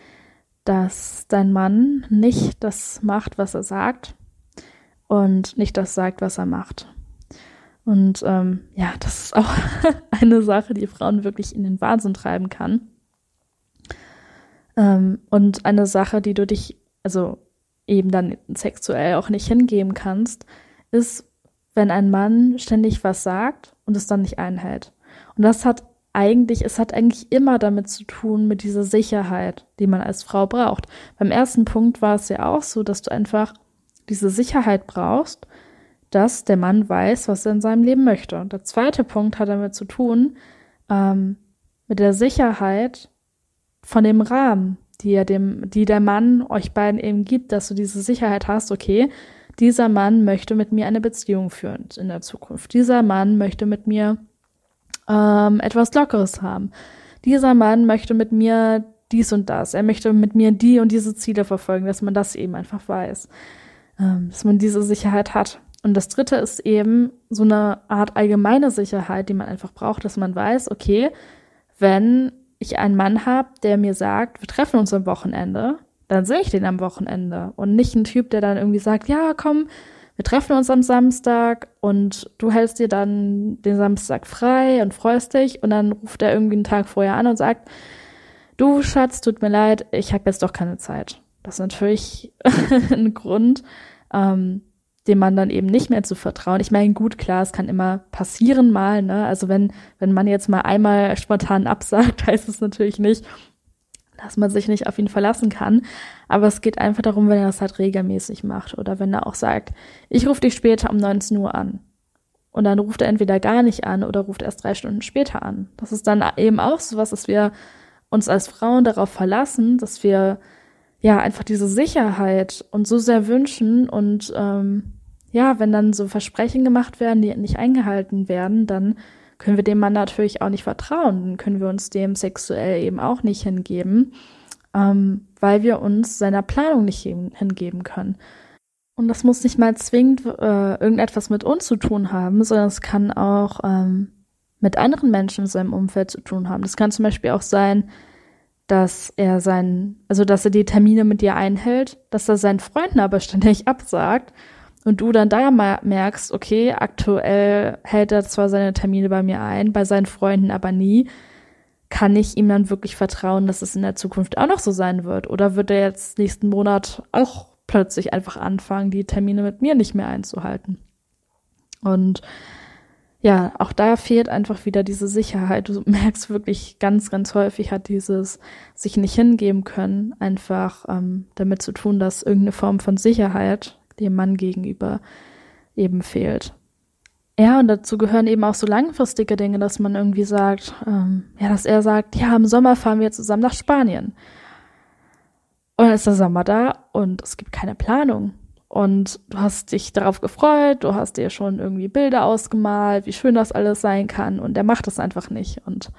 dass dein Mann nicht das macht, was er sagt und nicht das sagt, was er macht. Und ähm, ja, das ist auch eine Sache, die Frauen wirklich in den Wahnsinn treiben kann. Ähm, und eine Sache, die du dich, also eben dann sexuell auch nicht hingeben kannst, ist, wenn ein Mann ständig was sagt und es dann nicht einhält. Und das hat eigentlich, es hat eigentlich immer damit zu tun, mit dieser Sicherheit, die man als Frau braucht. Beim ersten Punkt war es ja auch so, dass du einfach diese Sicherheit brauchst, dass der Mann weiß, was er in seinem Leben möchte. Und der zweite Punkt hat damit zu tun, ähm, mit der Sicherheit von dem Rahmen, die er dem, die der Mann euch beiden eben gibt, dass du diese Sicherheit hast, okay, dieser Mann möchte mit mir eine Beziehung führen in der Zukunft. Dieser Mann möchte mit mir ähm, etwas Lockeres haben. Dieser Mann möchte mit mir dies und das. Er möchte mit mir die und diese Ziele verfolgen, dass man das eben einfach weiß. Ähm, dass man diese Sicherheit hat. Und das dritte ist eben so eine Art allgemeine Sicherheit, die man einfach braucht, dass man weiß, okay, wenn ich einen Mann habe, der mir sagt, wir treffen uns am Wochenende, dann sehe ich den am Wochenende. Und nicht ein Typ, der dann irgendwie sagt, ja, komm, wir treffen uns am Samstag und du hältst dir dann den Samstag frei und freust dich und dann ruft er irgendwie einen Tag vorher an und sagt, du Schatz, tut mir leid, ich habe jetzt doch keine Zeit. Das ist natürlich ein Grund, ähm, dem man dann eben nicht mehr zu vertrauen. Ich meine, gut, klar, es kann immer passieren mal, ne? Also wenn, wenn man jetzt mal einmal spontan absagt, heißt es natürlich nicht, dass man sich nicht auf ihn verlassen kann. Aber es geht einfach darum, wenn er das halt regelmäßig macht oder wenn er auch sagt, ich rufe dich später um 19 Uhr an. Und dann ruft er entweder gar nicht an oder ruft erst drei Stunden später an. Das ist dann eben auch so was, dass wir uns als Frauen darauf verlassen, dass wir ja einfach diese Sicherheit uns so sehr wünschen und ähm, ja, wenn dann so Versprechen gemacht werden, die nicht eingehalten werden, dann können wir dem Mann natürlich auch nicht vertrauen, dann können wir uns dem sexuell eben auch nicht hingeben, ähm, weil wir uns seiner Planung nicht hingeben können. Und das muss nicht mal zwingend äh, irgendetwas mit uns zu tun haben, sondern es kann auch ähm, mit anderen Menschen in seinem Umfeld zu tun haben. Das kann zum Beispiel auch sein, dass er sein, also dass er die Termine mit dir einhält, dass er seinen Freunden aber ständig absagt und du dann da merkst, okay, aktuell hält er zwar seine Termine bei mir ein, bei seinen Freunden aber nie, kann ich ihm dann wirklich vertrauen, dass es in der Zukunft auch noch so sein wird? Oder wird er jetzt nächsten Monat auch plötzlich einfach anfangen, die Termine mit mir nicht mehr einzuhalten? Und ja, auch da fehlt einfach wieder diese Sicherheit. Du merkst wirklich ganz, ganz häufig hat dieses sich nicht hingeben können einfach ähm, damit zu tun, dass irgendeine Form von Sicherheit dem Mann gegenüber eben fehlt. Ja, und dazu gehören eben auch so langfristige Dinge, dass man irgendwie sagt, ähm, ja, dass er sagt, ja, im Sommer fahren wir zusammen nach Spanien. Und dann ist der Sommer da und es gibt keine Planung. Und du hast dich darauf gefreut, du hast dir schon irgendwie Bilder ausgemalt, wie schön das alles sein kann. Und er macht das einfach nicht. Und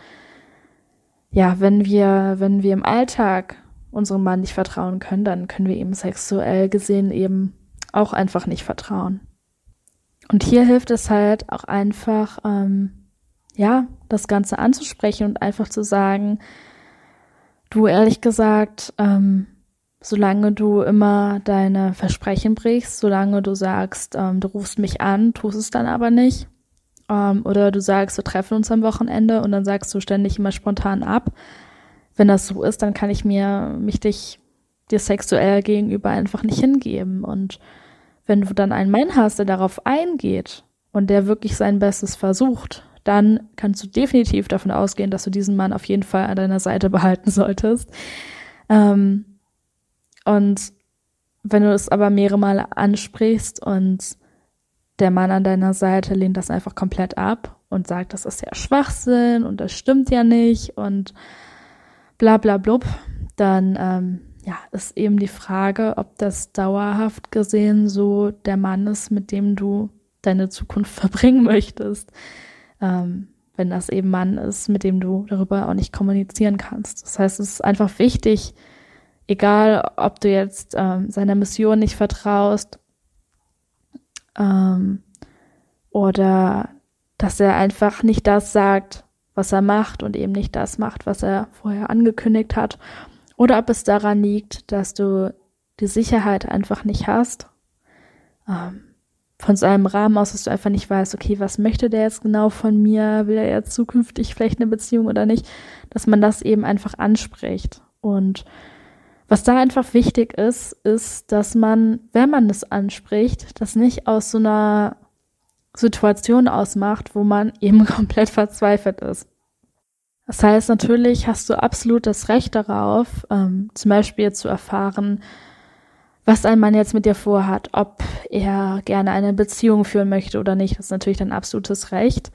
ja, wenn wir, wenn wir im Alltag unserem Mann nicht vertrauen können, dann können wir ihm sexuell gesehen eben auch einfach nicht vertrauen. Und hier hilft es halt auch einfach, ähm, ja, das Ganze anzusprechen und einfach zu sagen, du ehrlich gesagt, ähm, solange du immer deine Versprechen brichst, solange du sagst, ähm, du rufst mich an, tust es dann aber nicht, ähm, oder du sagst, wir treffen uns am Wochenende und dann sagst du ständig immer spontan ab. Wenn das so ist, dann kann ich mir mich dich dir sexuell gegenüber einfach nicht hingeben und wenn du dann einen Mann hast, der darauf eingeht und der wirklich sein Bestes versucht, dann kannst du definitiv davon ausgehen, dass du diesen Mann auf jeden Fall an deiner Seite behalten solltest. Ähm, und wenn du es aber mehrere Male ansprichst und der Mann an deiner Seite lehnt das einfach komplett ab und sagt, das ist ja Schwachsinn und das stimmt ja nicht und bla bla blub, dann ähm, ja, ist eben die Frage, ob das dauerhaft gesehen so der Mann ist, mit dem du deine Zukunft verbringen möchtest. Ähm, wenn das eben Mann ist, mit dem du darüber auch nicht kommunizieren kannst. Das heißt, es ist einfach wichtig, egal ob du jetzt ähm, seiner Mission nicht vertraust ähm, oder dass er einfach nicht das sagt, was er macht und eben nicht das macht, was er vorher angekündigt hat. Oder ob es daran liegt, dass du die Sicherheit einfach nicht hast. Ähm, von so einem Rahmen aus, dass du einfach nicht weißt, okay, was möchte der jetzt genau von mir? Will er jetzt zukünftig vielleicht eine Beziehung oder nicht? Dass man das eben einfach anspricht. Und was da einfach wichtig ist, ist, dass man, wenn man es anspricht, das nicht aus so einer Situation ausmacht, wo man eben komplett verzweifelt ist. Das heißt, natürlich hast du absolut das Recht darauf, ähm, zum Beispiel zu erfahren, was ein Mann jetzt mit dir vorhat, ob er gerne eine Beziehung führen möchte oder nicht. Das ist natürlich dein absolutes Recht.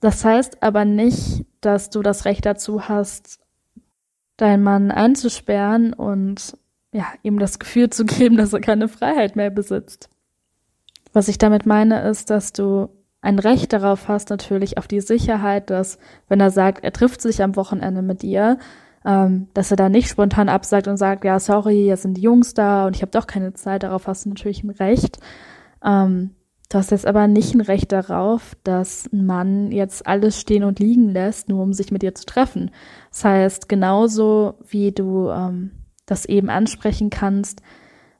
Das heißt aber nicht, dass du das Recht dazu hast, deinen Mann einzusperren und ja, ihm das Gefühl zu geben, dass er keine Freiheit mehr besitzt. Was ich damit meine, ist, dass du ein Recht darauf hast, natürlich auf die Sicherheit, dass, wenn er sagt, er trifft sich am Wochenende mit dir, ähm, dass er da nicht spontan absagt und sagt, ja, sorry, jetzt sind die Jungs da und ich habe doch keine Zeit, darauf hast du natürlich ein Recht. Ähm, du hast jetzt aber nicht ein Recht darauf, dass ein Mann jetzt alles stehen und liegen lässt, nur um sich mit dir zu treffen. Das heißt, genauso wie du ähm, das eben ansprechen kannst,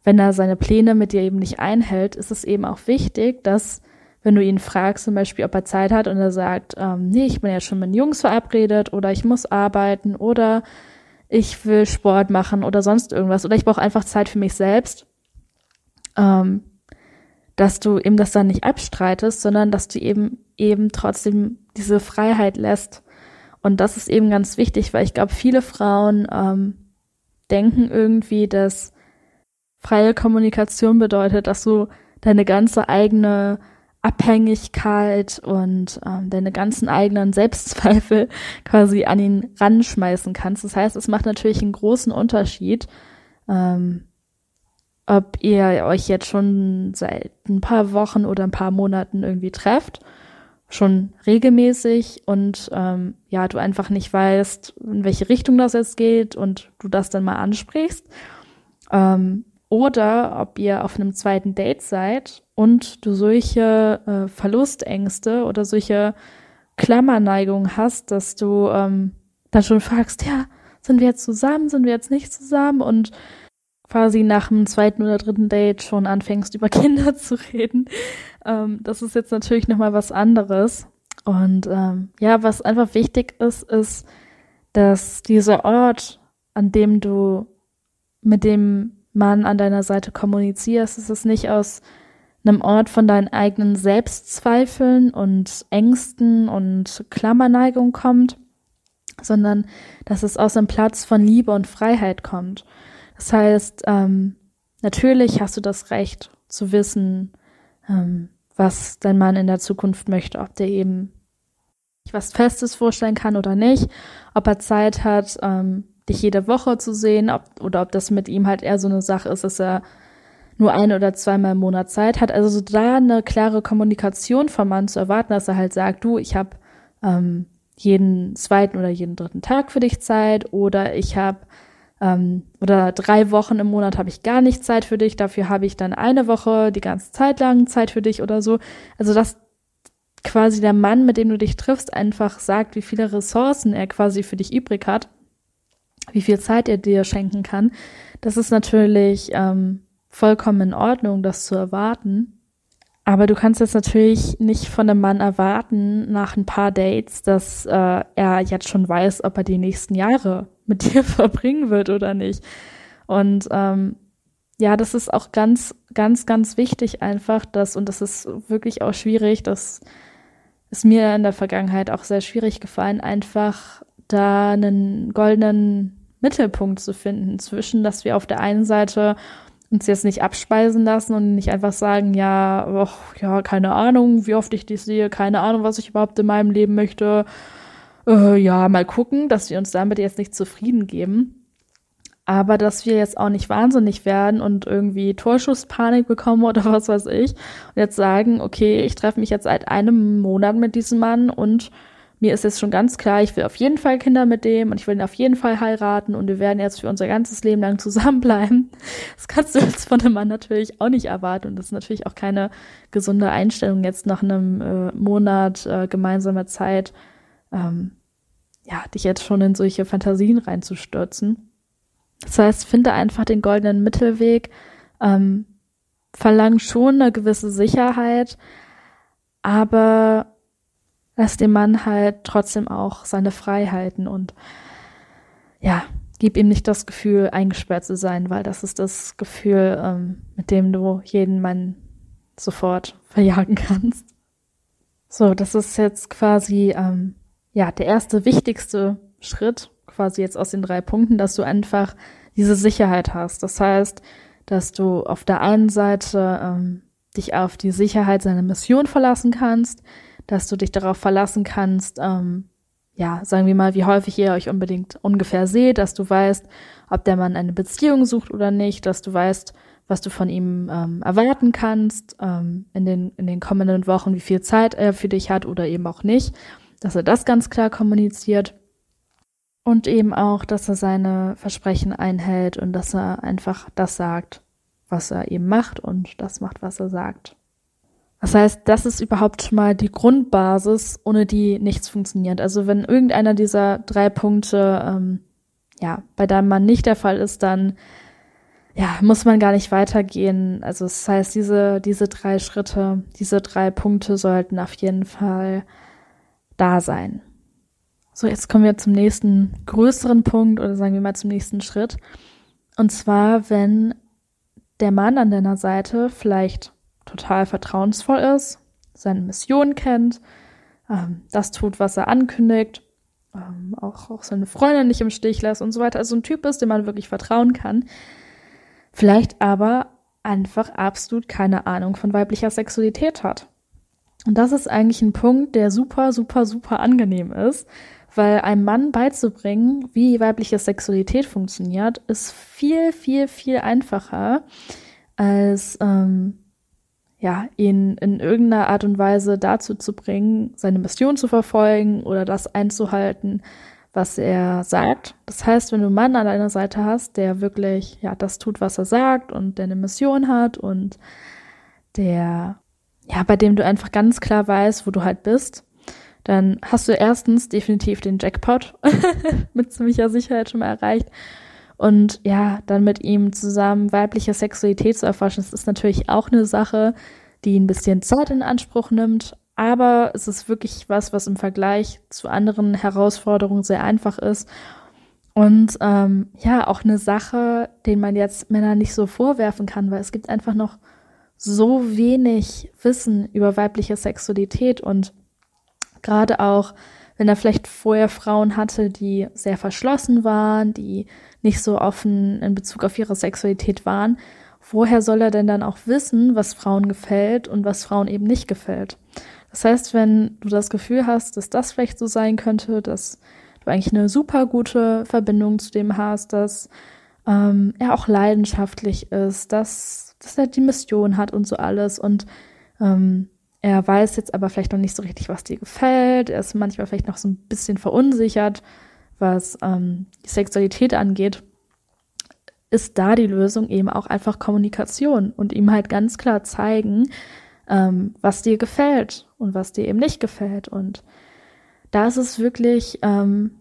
wenn er seine Pläne mit dir eben nicht einhält, ist es eben auch wichtig, dass wenn du ihn fragst, zum Beispiel, ob er Zeit hat und er sagt, ähm, nee, ich bin ja schon mit den Jungs verabredet oder ich muss arbeiten oder ich will Sport machen oder sonst irgendwas oder ich brauche einfach Zeit für mich selbst, ähm, dass du eben das dann nicht abstreitest, sondern dass du eben eben trotzdem diese Freiheit lässt. Und das ist eben ganz wichtig, weil ich glaube, viele Frauen ähm, denken irgendwie, dass freie Kommunikation bedeutet, dass du deine ganze eigene Abhängigkeit und ähm, deine ganzen eigenen Selbstzweifel quasi an ihn ranschmeißen kannst. Das heißt, es macht natürlich einen großen Unterschied, ähm, ob ihr euch jetzt schon seit ein paar Wochen oder ein paar Monaten irgendwie trefft, schon regelmäßig und ähm, ja, du einfach nicht weißt, in welche Richtung das jetzt geht und du das dann mal ansprichst. Ähm, oder ob ihr auf einem zweiten Date seid und du solche äh, Verlustängste oder solche Klammerneigungen hast, dass du ähm, dann schon fragst, ja, sind wir jetzt zusammen, sind wir jetzt nicht zusammen und quasi nach dem zweiten oder dritten Date schon anfängst, über Kinder zu reden. Ähm, das ist jetzt natürlich nochmal was anderes. Und ähm, ja, was einfach wichtig ist, ist, dass dieser Ort, an dem du mit dem Mann an deiner Seite kommunizierst, dass es nicht aus einem Ort von deinen eigenen Selbstzweifeln und Ängsten und Klammerneigung kommt, sondern dass es aus einem Platz von Liebe und Freiheit kommt. Das heißt, ähm, natürlich hast du das Recht zu wissen, ähm, was dein Mann in der Zukunft möchte, ob der eben was Festes vorstellen kann oder nicht, ob er Zeit hat, ähm, dich jede Woche zu sehen, ob, oder ob das mit ihm halt eher so eine Sache ist, dass er nur ein oder zweimal im Monat Zeit hat. Also so da eine klare Kommunikation vom Mann zu erwarten, dass er halt sagt, du, ich habe ähm, jeden zweiten oder jeden dritten Tag für dich Zeit oder ich habe ähm, oder drei Wochen im Monat habe ich gar nicht Zeit für dich, dafür habe ich dann eine Woche die ganze Zeit lang Zeit für dich oder so. Also dass quasi der Mann, mit dem du dich triffst, einfach sagt, wie viele Ressourcen er quasi für dich übrig hat wie viel Zeit er dir schenken kann. Das ist natürlich ähm, vollkommen in Ordnung, das zu erwarten. Aber du kannst jetzt natürlich nicht von einem Mann erwarten, nach ein paar Dates, dass äh, er jetzt schon weiß, ob er die nächsten Jahre mit dir verbringen wird oder nicht. Und ähm, ja, das ist auch ganz, ganz, ganz wichtig einfach, dass, und das ist wirklich auch schwierig, das ist mir in der Vergangenheit auch sehr schwierig gefallen, einfach da einen goldenen Mittelpunkt zu finden zwischen, dass wir auf der einen Seite uns jetzt nicht abspeisen lassen und nicht einfach sagen, ja, och, ja, keine Ahnung, wie oft ich dich sehe, keine Ahnung, was ich überhaupt in meinem Leben möchte. Äh, ja, mal gucken, dass wir uns damit jetzt nicht zufrieden geben. aber dass wir jetzt auch nicht wahnsinnig werden und irgendwie Torschusspanik bekommen oder was weiß ich und jetzt sagen, okay, ich treffe mich jetzt seit einem Monat mit diesem Mann und mir ist jetzt schon ganz klar, ich will auf jeden Fall Kinder mit dem und ich will ihn auf jeden Fall heiraten und wir werden jetzt für unser ganzes Leben lang zusammenbleiben. Das kannst du jetzt von einem Mann natürlich auch nicht erwarten und das ist natürlich auch keine gesunde Einstellung jetzt nach einem äh, Monat äh, gemeinsamer Zeit, ähm, ja, dich jetzt schon in solche Fantasien reinzustürzen. Das heißt, finde einfach den goldenen Mittelweg, ähm, verlang schon eine gewisse Sicherheit, aber lass dem Mann halt trotzdem auch seine Freiheiten und ja, gib ihm nicht das Gefühl, eingesperrt zu sein, weil das ist das Gefühl, ähm, mit dem du jeden Mann sofort verjagen kannst. So, das ist jetzt quasi ähm, ja der erste wichtigste Schritt, quasi jetzt aus den drei Punkten, dass du einfach diese Sicherheit hast. Das heißt, dass du auf der einen Seite ähm, dich auf die Sicherheit seiner Mission verlassen kannst, dass du dich darauf verlassen kannst, ähm, ja, sagen wir mal, wie häufig ihr euch unbedingt ungefähr seht, dass du weißt, ob der Mann eine Beziehung sucht oder nicht, dass du weißt, was du von ihm ähm, erwarten kannst ähm, in, den, in den kommenden Wochen, wie viel Zeit er für dich hat oder eben auch nicht, dass er das ganz klar kommuniziert und eben auch, dass er seine Versprechen einhält und dass er einfach das sagt, was er eben macht und das macht, was er sagt. Das heißt, das ist überhaupt schon mal die Grundbasis, ohne die nichts funktioniert. Also wenn irgendeiner dieser drei Punkte ähm, ja bei deinem Mann nicht der Fall ist, dann ja muss man gar nicht weitergehen. Also das heißt, diese diese drei Schritte, diese drei Punkte sollten auf jeden Fall da sein. So, jetzt kommen wir zum nächsten größeren Punkt oder sagen wir mal zum nächsten Schritt. Und zwar, wenn der Mann an deiner Seite vielleicht total vertrauensvoll ist, seine Mission kennt, ähm, das tut, was er ankündigt, ähm, auch, auch seine Freundin nicht im Stich lässt und so weiter. Also ein Typ ist, dem man wirklich vertrauen kann. Vielleicht aber einfach absolut keine Ahnung von weiblicher Sexualität hat. Und das ist eigentlich ein Punkt, der super, super, super angenehm ist, weil einem Mann beizubringen, wie weibliche Sexualität funktioniert, ist viel, viel, viel einfacher als ähm, ja, ihn in irgendeiner Art und Weise dazu zu bringen, seine Mission zu verfolgen oder das einzuhalten, was er sagt. Das heißt, wenn du einen Mann an deiner Seite hast, der wirklich, ja, das tut, was er sagt und der eine Mission hat und der, ja, bei dem du einfach ganz klar weißt, wo du halt bist, dann hast du erstens definitiv den Jackpot mit ziemlicher Sicherheit schon mal erreicht und ja, dann mit ihm zusammen weibliche Sexualität zu erforschen, das ist natürlich auch eine Sache, die ein bisschen Zeit in Anspruch nimmt. Aber es ist wirklich was, was im Vergleich zu anderen Herausforderungen sehr einfach ist. Und ähm, ja, auch eine Sache, den man jetzt Männern nicht so vorwerfen kann, weil es gibt einfach noch so wenig Wissen über weibliche Sexualität und gerade auch, wenn er vielleicht vorher Frauen hatte, die sehr verschlossen waren, die nicht so offen in Bezug auf ihre Sexualität waren, woher soll er denn dann auch wissen, was Frauen gefällt und was Frauen eben nicht gefällt? Das heißt, wenn du das Gefühl hast, dass das vielleicht so sein könnte, dass du eigentlich eine super gute Verbindung zu dem hast, dass ähm, er auch leidenschaftlich ist, dass, dass er die Mission hat und so alles und ähm, er weiß jetzt aber vielleicht noch nicht so richtig, was dir gefällt. Er ist manchmal vielleicht noch so ein bisschen verunsichert, was ähm, die Sexualität angeht, ist da die Lösung eben auch einfach Kommunikation und ihm halt ganz klar zeigen, ähm, was dir gefällt und was dir eben nicht gefällt. Und da ist es wirklich, ähm,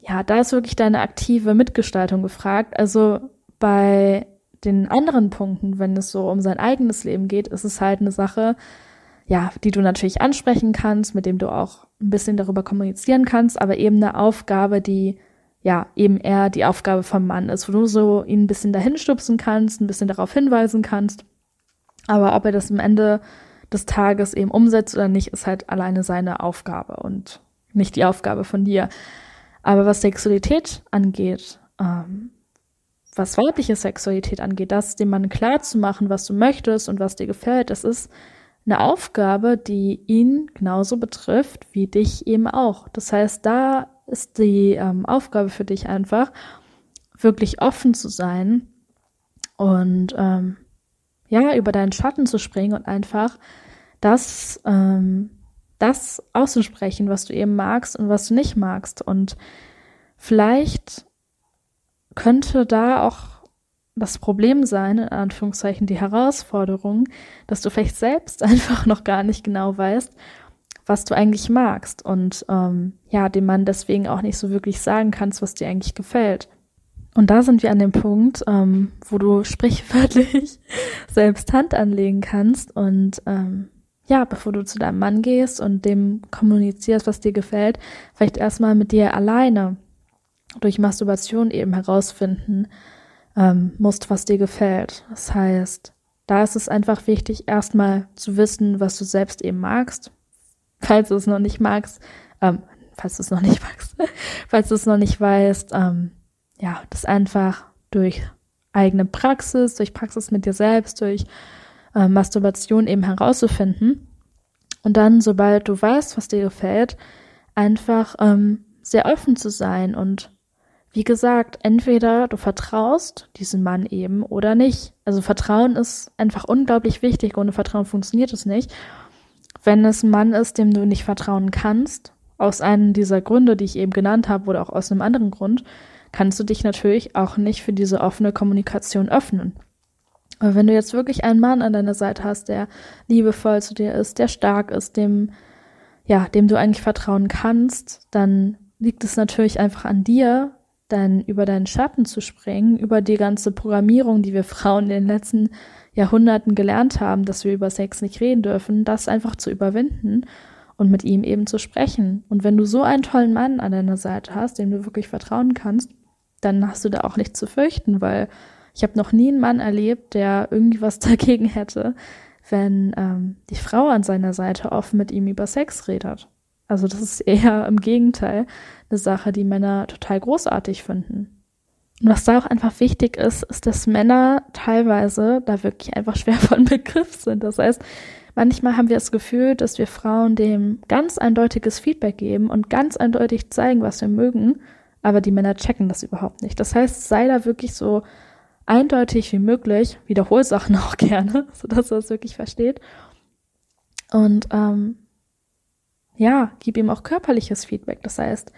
ja, da ist wirklich deine aktive Mitgestaltung gefragt. Also bei den anderen Punkten, wenn es so um sein eigenes Leben geht, ist es halt eine Sache, ja, die du natürlich ansprechen kannst, mit dem du auch ein bisschen darüber kommunizieren kannst, aber eben eine Aufgabe, die ja eben eher die Aufgabe vom Mann ist, wo du so ihn ein bisschen dahin stupsen kannst, ein bisschen darauf hinweisen kannst. Aber ob er das am Ende des Tages eben umsetzt oder nicht, ist halt alleine seine Aufgabe und nicht die Aufgabe von dir. Aber was Sexualität angeht, ähm, was weibliche Sexualität angeht, das dem Mann klar zu machen, was du möchtest und was dir gefällt, das ist eine Aufgabe, die ihn genauso betrifft wie dich eben auch. Das heißt, da ist die ähm, Aufgabe für dich einfach, wirklich offen zu sein und ähm, ja, über deinen Schatten zu springen und einfach das, ähm, das auszusprechen, was du eben magst und was du nicht magst. Und vielleicht könnte da auch das Problem sein, in Anführungszeichen die Herausforderung, dass du vielleicht selbst einfach noch gar nicht genau weißt, was du eigentlich magst und ähm, ja, dem Mann deswegen auch nicht so wirklich sagen kannst, was dir eigentlich gefällt. Und da sind wir an dem Punkt, ähm, wo du sprichwörtlich selbst Hand anlegen kannst und ähm, ja, bevor du zu deinem Mann gehst und dem kommunizierst, was dir gefällt, vielleicht erstmal mit dir alleine durch Masturbation eben herausfinden ähm, musst, was dir gefällt. Das heißt, da ist es einfach wichtig, erstmal zu wissen, was du selbst eben magst. Falls du es noch nicht magst, ähm, falls du es noch nicht magst, falls du es noch nicht weißt, ähm, ja, das einfach durch eigene Praxis, durch Praxis mit dir selbst, durch äh, Masturbation eben herauszufinden. Und dann, sobald du weißt, was dir gefällt, einfach ähm, sehr offen zu sein und wie gesagt, entweder du vertraust diesem Mann eben oder nicht. Also Vertrauen ist einfach unglaublich wichtig. Ohne Vertrauen funktioniert es nicht. Wenn es ein Mann ist, dem du nicht vertrauen kannst, aus einem dieser Gründe, die ich eben genannt habe, oder auch aus einem anderen Grund, kannst du dich natürlich auch nicht für diese offene Kommunikation öffnen. Aber wenn du jetzt wirklich einen Mann an deiner Seite hast, der liebevoll zu dir ist, der stark ist, dem, ja, dem du eigentlich vertrauen kannst, dann liegt es natürlich einfach an dir, dann über deinen Schatten zu springen, über die ganze Programmierung, die wir Frauen in den letzten Jahrhunderten gelernt haben, dass wir über Sex nicht reden dürfen, das einfach zu überwinden und mit ihm eben zu sprechen. Und wenn du so einen tollen Mann an deiner Seite hast, dem du wirklich vertrauen kannst, dann hast du da auch nichts zu fürchten, weil ich habe noch nie einen Mann erlebt, der irgendwie was dagegen hätte, wenn ähm, die Frau an seiner Seite offen mit ihm über Sex redet. Also das ist eher im Gegenteil eine Sache, die Männer total großartig finden. Und was da auch einfach wichtig ist, ist, dass Männer teilweise da wirklich einfach schwer von Begriff sind. Das heißt, manchmal haben wir das Gefühl, dass wir Frauen dem ganz eindeutiges Feedback geben und ganz eindeutig zeigen, was wir mögen aber die Männer checken das überhaupt nicht. Das heißt, sei da wirklich so eindeutig wie möglich, wiederhol Sachen auch gerne, sodass er es wirklich versteht. Und ähm, ja, gib ihm auch körperliches Feedback. Das heißt,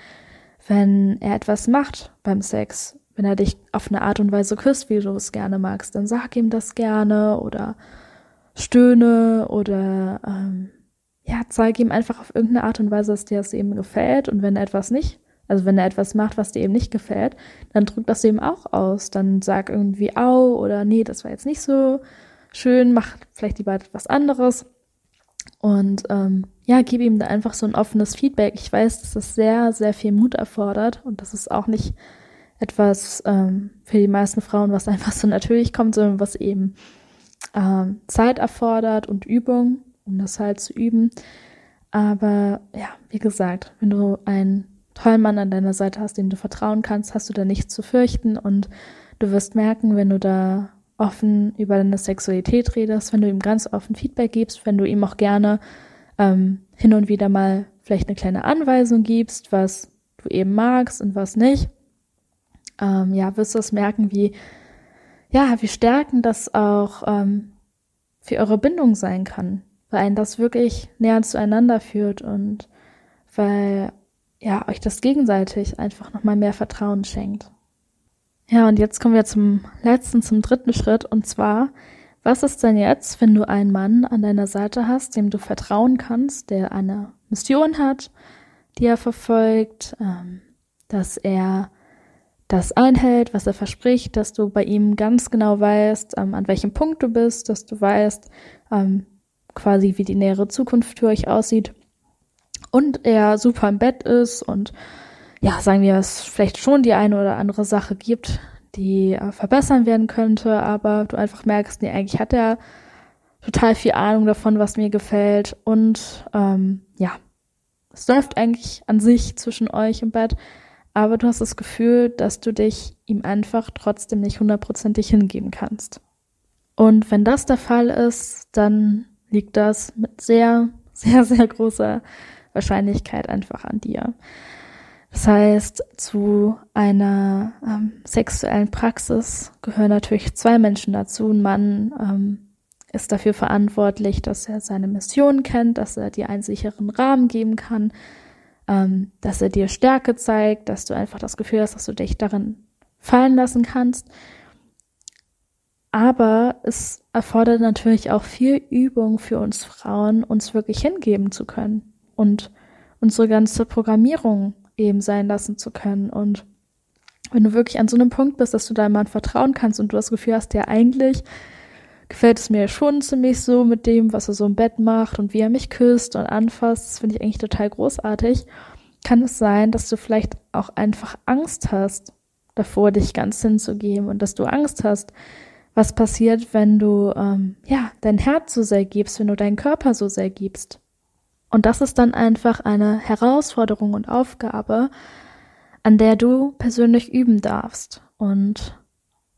wenn er etwas macht beim Sex, wenn er dich auf eine Art und Weise küsst, wie du es gerne magst, dann sag ihm das gerne oder stöhne oder ähm, ja, zeige ihm einfach auf irgendeine Art und Weise, dass dir das eben gefällt. Und wenn er etwas nicht also wenn er etwas macht, was dir eben nicht gefällt, dann drück das eben auch aus. Dann sag irgendwie au oder nee, das war jetzt nicht so schön, mach vielleicht lieber etwas anderes. Und ähm, ja, gib ihm da einfach so ein offenes Feedback. Ich weiß, dass das sehr, sehr viel Mut erfordert und das ist auch nicht etwas ähm, für die meisten Frauen, was einfach so natürlich kommt, sondern was eben ähm, Zeit erfordert und Übung, um das halt zu üben. Aber ja, wie gesagt, wenn du ein tollen Mann an deiner Seite hast, dem du vertrauen kannst, hast du da nichts zu fürchten und du wirst merken, wenn du da offen über deine Sexualität redest, wenn du ihm ganz offen Feedback gibst, wenn du ihm auch gerne ähm, hin und wieder mal vielleicht eine kleine Anweisung gibst, was du eben magst und was nicht, ähm, ja, wirst du es merken, wie, ja, wie stärkend das auch ähm, für eure Bindung sein kann, weil ein das wirklich näher zueinander führt und weil ja, euch das gegenseitig einfach nochmal mehr Vertrauen schenkt. Ja, und jetzt kommen wir zum letzten, zum dritten Schritt, und zwar, was ist denn jetzt, wenn du einen Mann an deiner Seite hast, dem du vertrauen kannst, der eine Mission hat, die er verfolgt, ähm, dass er das einhält, was er verspricht, dass du bei ihm ganz genau weißt, ähm, an welchem Punkt du bist, dass du weißt, ähm, quasi wie die nähere Zukunft für euch aussieht und er super im Bett ist und ja, sagen wir, es vielleicht schon die eine oder andere Sache gibt, die äh, verbessern werden könnte, aber du einfach merkst, nee, eigentlich hat er total viel Ahnung davon, was mir gefällt und ähm, ja, es läuft eigentlich an sich zwischen euch im Bett, aber du hast das Gefühl, dass du dich ihm einfach trotzdem nicht hundertprozentig hingeben kannst. Und wenn das der Fall ist, dann liegt das mit sehr, sehr, sehr großer Wahrscheinlichkeit einfach an dir. Das heißt, zu einer ähm, sexuellen Praxis gehören natürlich zwei Menschen dazu. Ein Mann ähm, ist dafür verantwortlich, dass er seine Mission kennt, dass er dir einen sicheren Rahmen geben kann, ähm, dass er dir Stärke zeigt, dass du einfach das Gefühl hast, dass du dich darin fallen lassen kannst. Aber es erfordert natürlich auch viel Übung für uns Frauen, uns wirklich hingeben zu können und unsere ganze Programmierung eben sein lassen zu können. Und wenn du wirklich an so einem Punkt bist, dass du deinem Mann vertrauen kannst und du das Gefühl hast, ja eigentlich gefällt es mir schon ziemlich so mit dem, was er so im Bett macht und wie er mich küsst und anfasst, das finde ich eigentlich total großartig, kann es sein, dass du vielleicht auch einfach Angst hast, davor dich ganz hinzugeben und dass du Angst hast, was passiert, wenn du ähm, ja dein Herz so sehr gibst, wenn du deinen Körper so sehr gibst. Und das ist dann einfach eine Herausforderung und Aufgabe, an der du persönlich üben darfst. Und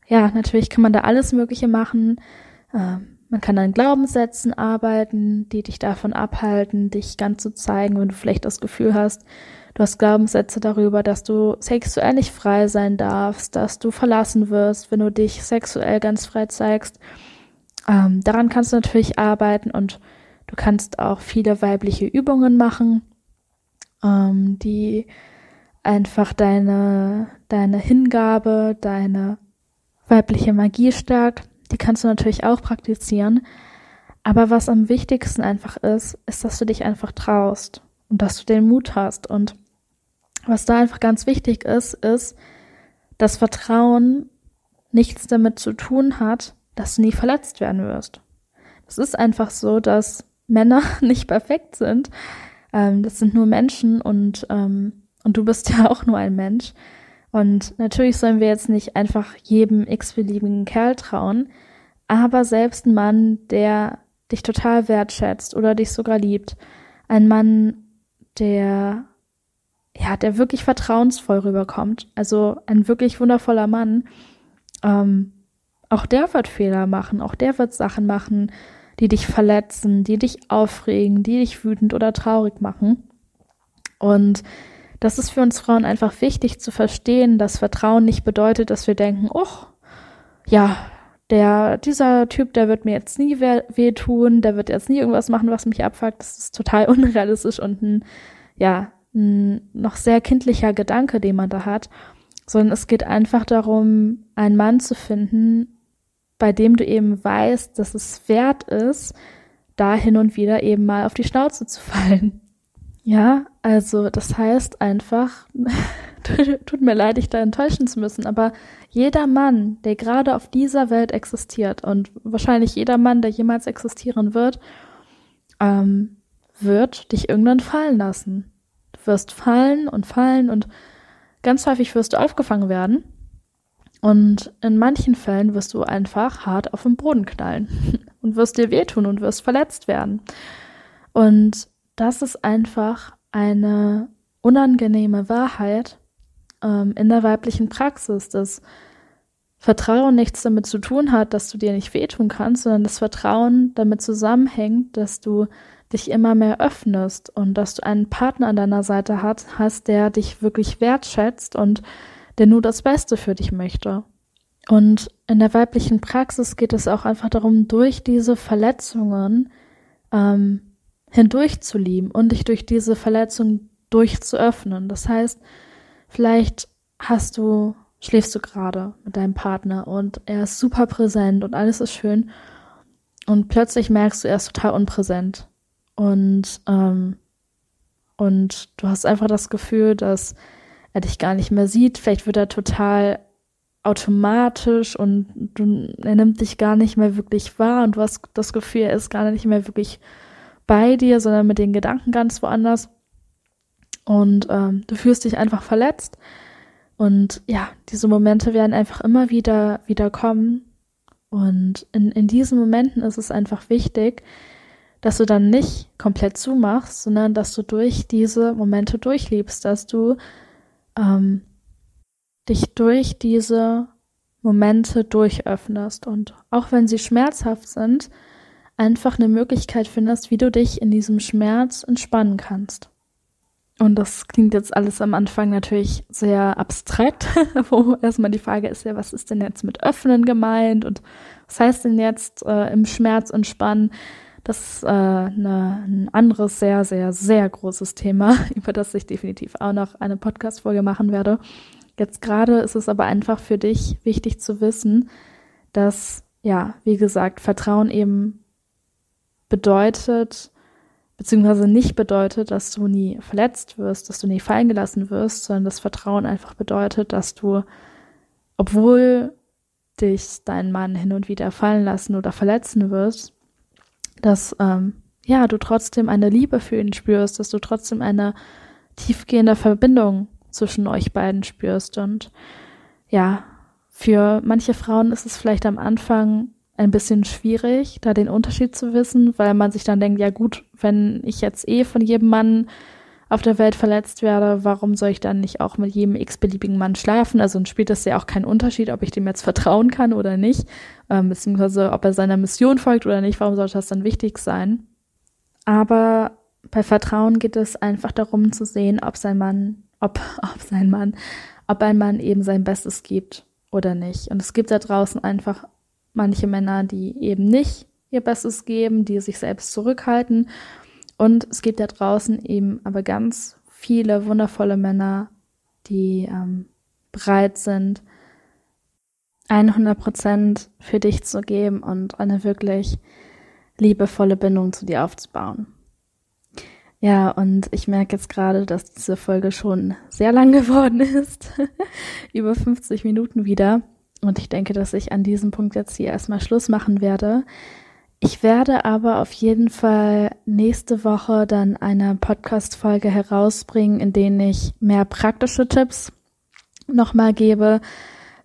ja, natürlich kann man da alles Mögliche machen. Ähm, man kann an Glaubenssätzen arbeiten, die dich davon abhalten, dich ganz zu zeigen, wenn du vielleicht das Gefühl hast, du hast Glaubenssätze darüber, dass du sexuell nicht frei sein darfst, dass du verlassen wirst, wenn du dich sexuell ganz frei zeigst. Ähm, daran kannst du natürlich arbeiten und Du kannst auch viele weibliche Übungen machen, ähm, die einfach deine, deine Hingabe, deine weibliche Magie stärkt. Die kannst du natürlich auch praktizieren. Aber was am wichtigsten einfach ist, ist, dass du dich einfach traust und dass du den Mut hast. Und was da einfach ganz wichtig ist, ist, dass Vertrauen nichts damit zu tun hat, dass du nie verletzt werden wirst. Es ist einfach so, dass Männer nicht perfekt sind. Ähm, das sind nur Menschen und, ähm, und du bist ja auch nur ein Mensch. Und natürlich sollen wir jetzt nicht einfach jedem x-beliebigen Kerl trauen, aber selbst ein Mann, der dich total wertschätzt oder dich sogar liebt, ein Mann, der ja, der wirklich vertrauensvoll rüberkommt, also ein wirklich wundervoller Mann, ähm, auch der wird Fehler machen, auch der wird Sachen machen, die dich verletzen, die dich aufregen, die dich wütend oder traurig machen. Und das ist für uns Frauen einfach wichtig zu verstehen, dass Vertrauen nicht bedeutet, dass wir denken, oh, ja, der, dieser Typ, der wird mir jetzt nie wehtun, der wird jetzt nie irgendwas machen, was mich abfuckt. Das ist total unrealistisch und ein, ja, ein noch sehr kindlicher Gedanke, den man da hat. Sondern es geht einfach darum, einen Mann zu finden, bei dem du eben weißt, dass es wert ist, da hin und wieder eben mal auf die Schnauze zu fallen. Ja, also das heißt einfach, tut mir leid, dich da enttäuschen zu müssen, aber jeder Mann, der gerade auf dieser Welt existiert und wahrscheinlich jeder Mann, der jemals existieren wird, ähm, wird dich irgendwann fallen lassen. Du wirst fallen und fallen und ganz häufig wirst du aufgefangen werden und in manchen Fällen wirst du einfach hart auf den Boden knallen und wirst dir wehtun und wirst verletzt werden. Und das ist einfach eine unangenehme Wahrheit ähm, in der weiblichen Praxis, dass Vertrauen nichts damit zu tun hat, dass du dir nicht wehtun kannst, sondern das Vertrauen damit zusammenhängt, dass du dich immer mehr öffnest und dass du einen Partner an deiner Seite hast, hast der dich wirklich wertschätzt und der nur das Beste für dich möchte. Und in der weiblichen Praxis geht es auch einfach darum, durch diese Verletzungen ähm, hindurch zu lieben und dich durch diese Verletzung durchzuöffnen. Das heißt, vielleicht hast du, schläfst du gerade mit deinem Partner und er ist super präsent und alles ist schön und plötzlich merkst du, er ist total unpräsent und ähm, und du hast einfach das Gefühl, dass er dich gar nicht mehr sieht. Vielleicht wird er total automatisch und du, er nimmt dich gar nicht mehr wirklich wahr und du hast das Gefühl, er ist gar nicht mehr wirklich bei dir, sondern mit den Gedanken ganz woanders. Und ähm, du fühlst dich einfach verletzt. Und ja, diese Momente werden einfach immer wieder, wieder kommen. Und in, in diesen Momenten ist es einfach wichtig, dass du dann nicht komplett zumachst, sondern dass du durch diese Momente durchliebst, dass du ähm, dich durch diese Momente durchöffnest und auch wenn sie schmerzhaft sind, einfach eine Möglichkeit findest, wie du dich in diesem Schmerz entspannen kannst. Und das klingt jetzt alles am Anfang natürlich sehr abstrakt, wo erstmal die Frage ist ja, was ist denn jetzt mit Öffnen gemeint und was heißt denn jetzt äh, im Schmerz entspannen? Das ist äh, ne, ein anderes, sehr, sehr, sehr großes Thema, über das ich definitiv auch noch eine Podcast-Folge machen werde. Jetzt gerade ist es aber einfach für dich wichtig zu wissen, dass, ja, wie gesagt, Vertrauen eben bedeutet, beziehungsweise nicht bedeutet, dass du nie verletzt wirst, dass du nie fallen gelassen wirst, sondern das Vertrauen einfach bedeutet, dass du, obwohl dich dein Mann hin und wieder fallen lassen oder verletzen wirst, dass ähm, ja du trotzdem eine Liebe für ihn spürst, dass du trotzdem eine tiefgehende Verbindung zwischen euch beiden spürst. Und ja, für manche Frauen ist es vielleicht am Anfang ein bisschen schwierig, da den Unterschied zu wissen, weil man sich dann denkt, ja gut, wenn ich jetzt eh von jedem Mann auf der Welt verletzt werde, warum soll ich dann nicht auch mit jedem x-beliebigen Mann schlafen? Also spielt das ja auch keinen Unterschied, ob ich dem jetzt vertrauen kann oder nicht, ähm, beziehungsweise ob er seiner Mission folgt oder nicht, warum sollte das dann wichtig sein? Aber bei Vertrauen geht es einfach darum zu sehen, ob sein Mann, ob, ob sein Mann, ob ein Mann eben sein Bestes gibt oder nicht. Und es gibt da draußen einfach manche Männer, die eben nicht ihr Bestes geben, die sich selbst zurückhalten. Und es gibt da draußen eben aber ganz viele wundervolle Männer, die ähm, bereit sind, 100 Prozent für dich zu geben und eine wirklich liebevolle Bindung zu dir aufzubauen. Ja, und ich merke jetzt gerade, dass diese Folge schon sehr lang geworden ist. Über 50 Minuten wieder. Und ich denke, dass ich an diesem Punkt jetzt hier erstmal Schluss machen werde. Ich werde aber auf jeden Fall nächste Woche dann eine Podcast-Folge herausbringen, in denen ich mehr praktische Tipps nochmal gebe,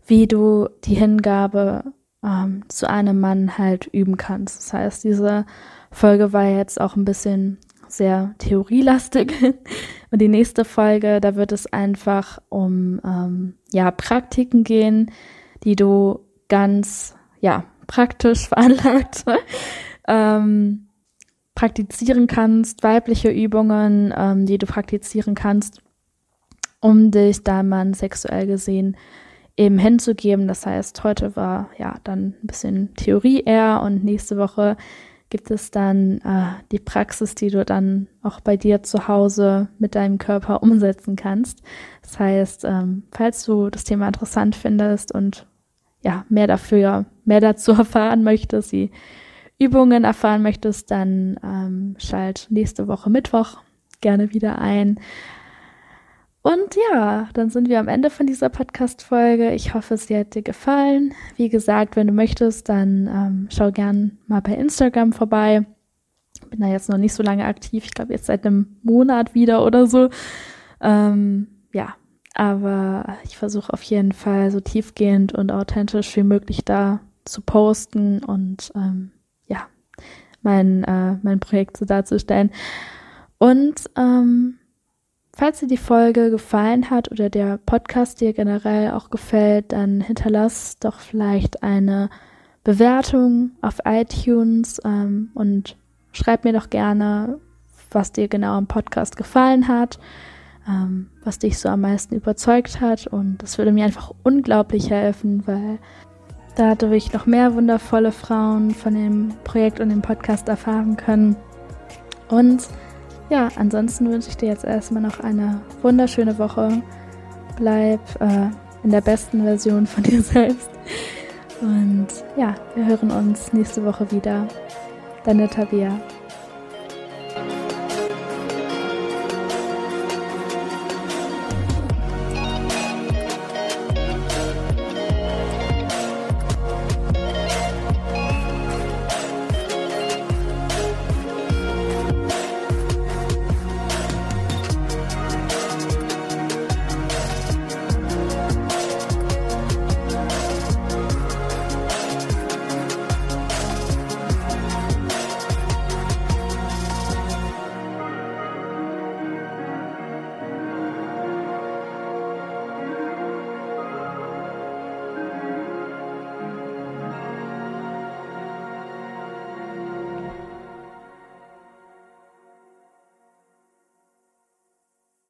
wie du die Hingabe ähm, zu einem Mann halt üben kannst. Das heißt, diese Folge war jetzt auch ein bisschen sehr theorielastig. Und die nächste Folge, da wird es einfach um ähm, ja Praktiken gehen, die du ganz, ja, praktisch veranlagt ähm, praktizieren kannst, weibliche Übungen, ähm, die du praktizieren kannst, um dich da man sexuell gesehen eben hinzugeben. Das heißt, heute war ja dann ein bisschen Theorie eher und nächste Woche gibt es dann äh, die Praxis, die du dann auch bei dir zu Hause mit deinem Körper umsetzen kannst. Das heißt, ähm, falls du das Thema interessant findest und ja, mehr dafür, mehr dazu erfahren möchtest, die Übungen erfahren möchtest, dann ähm, schalt nächste Woche Mittwoch gerne wieder ein. Und ja, dann sind wir am Ende von dieser Podcast-Folge. Ich hoffe, sie hat dir gefallen. Wie gesagt, wenn du möchtest, dann ähm, schau gern mal bei Instagram vorbei. Bin da jetzt noch nicht so lange aktiv. Ich glaube, jetzt seit einem Monat wieder oder so. Ähm, ja, aber ich versuche auf jeden Fall so tiefgehend und authentisch wie möglich da zu posten und ähm, ja, mein, äh, mein Projekt so darzustellen. Und ähm, falls dir die Folge gefallen hat oder der Podcast dir generell auch gefällt, dann hinterlass doch vielleicht eine Bewertung auf iTunes ähm, und schreib mir doch gerne, was dir genau am Podcast gefallen hat ähm, was dich so am meisten überzeugt hat. Und das würde mir einfach unglaublich helfen, weil dadurch noch mehr wundervolle Frauen von dem Projekt und dem Podcast erfahren können. Und ja, ansonsten wünsche ich dir jetzt erstmal noch eine wunderschöne Woche. Bleib äh, in der besten Version von dir selbst. Und ja, wir hören uns nächste Woche wieder. Deine Tabea.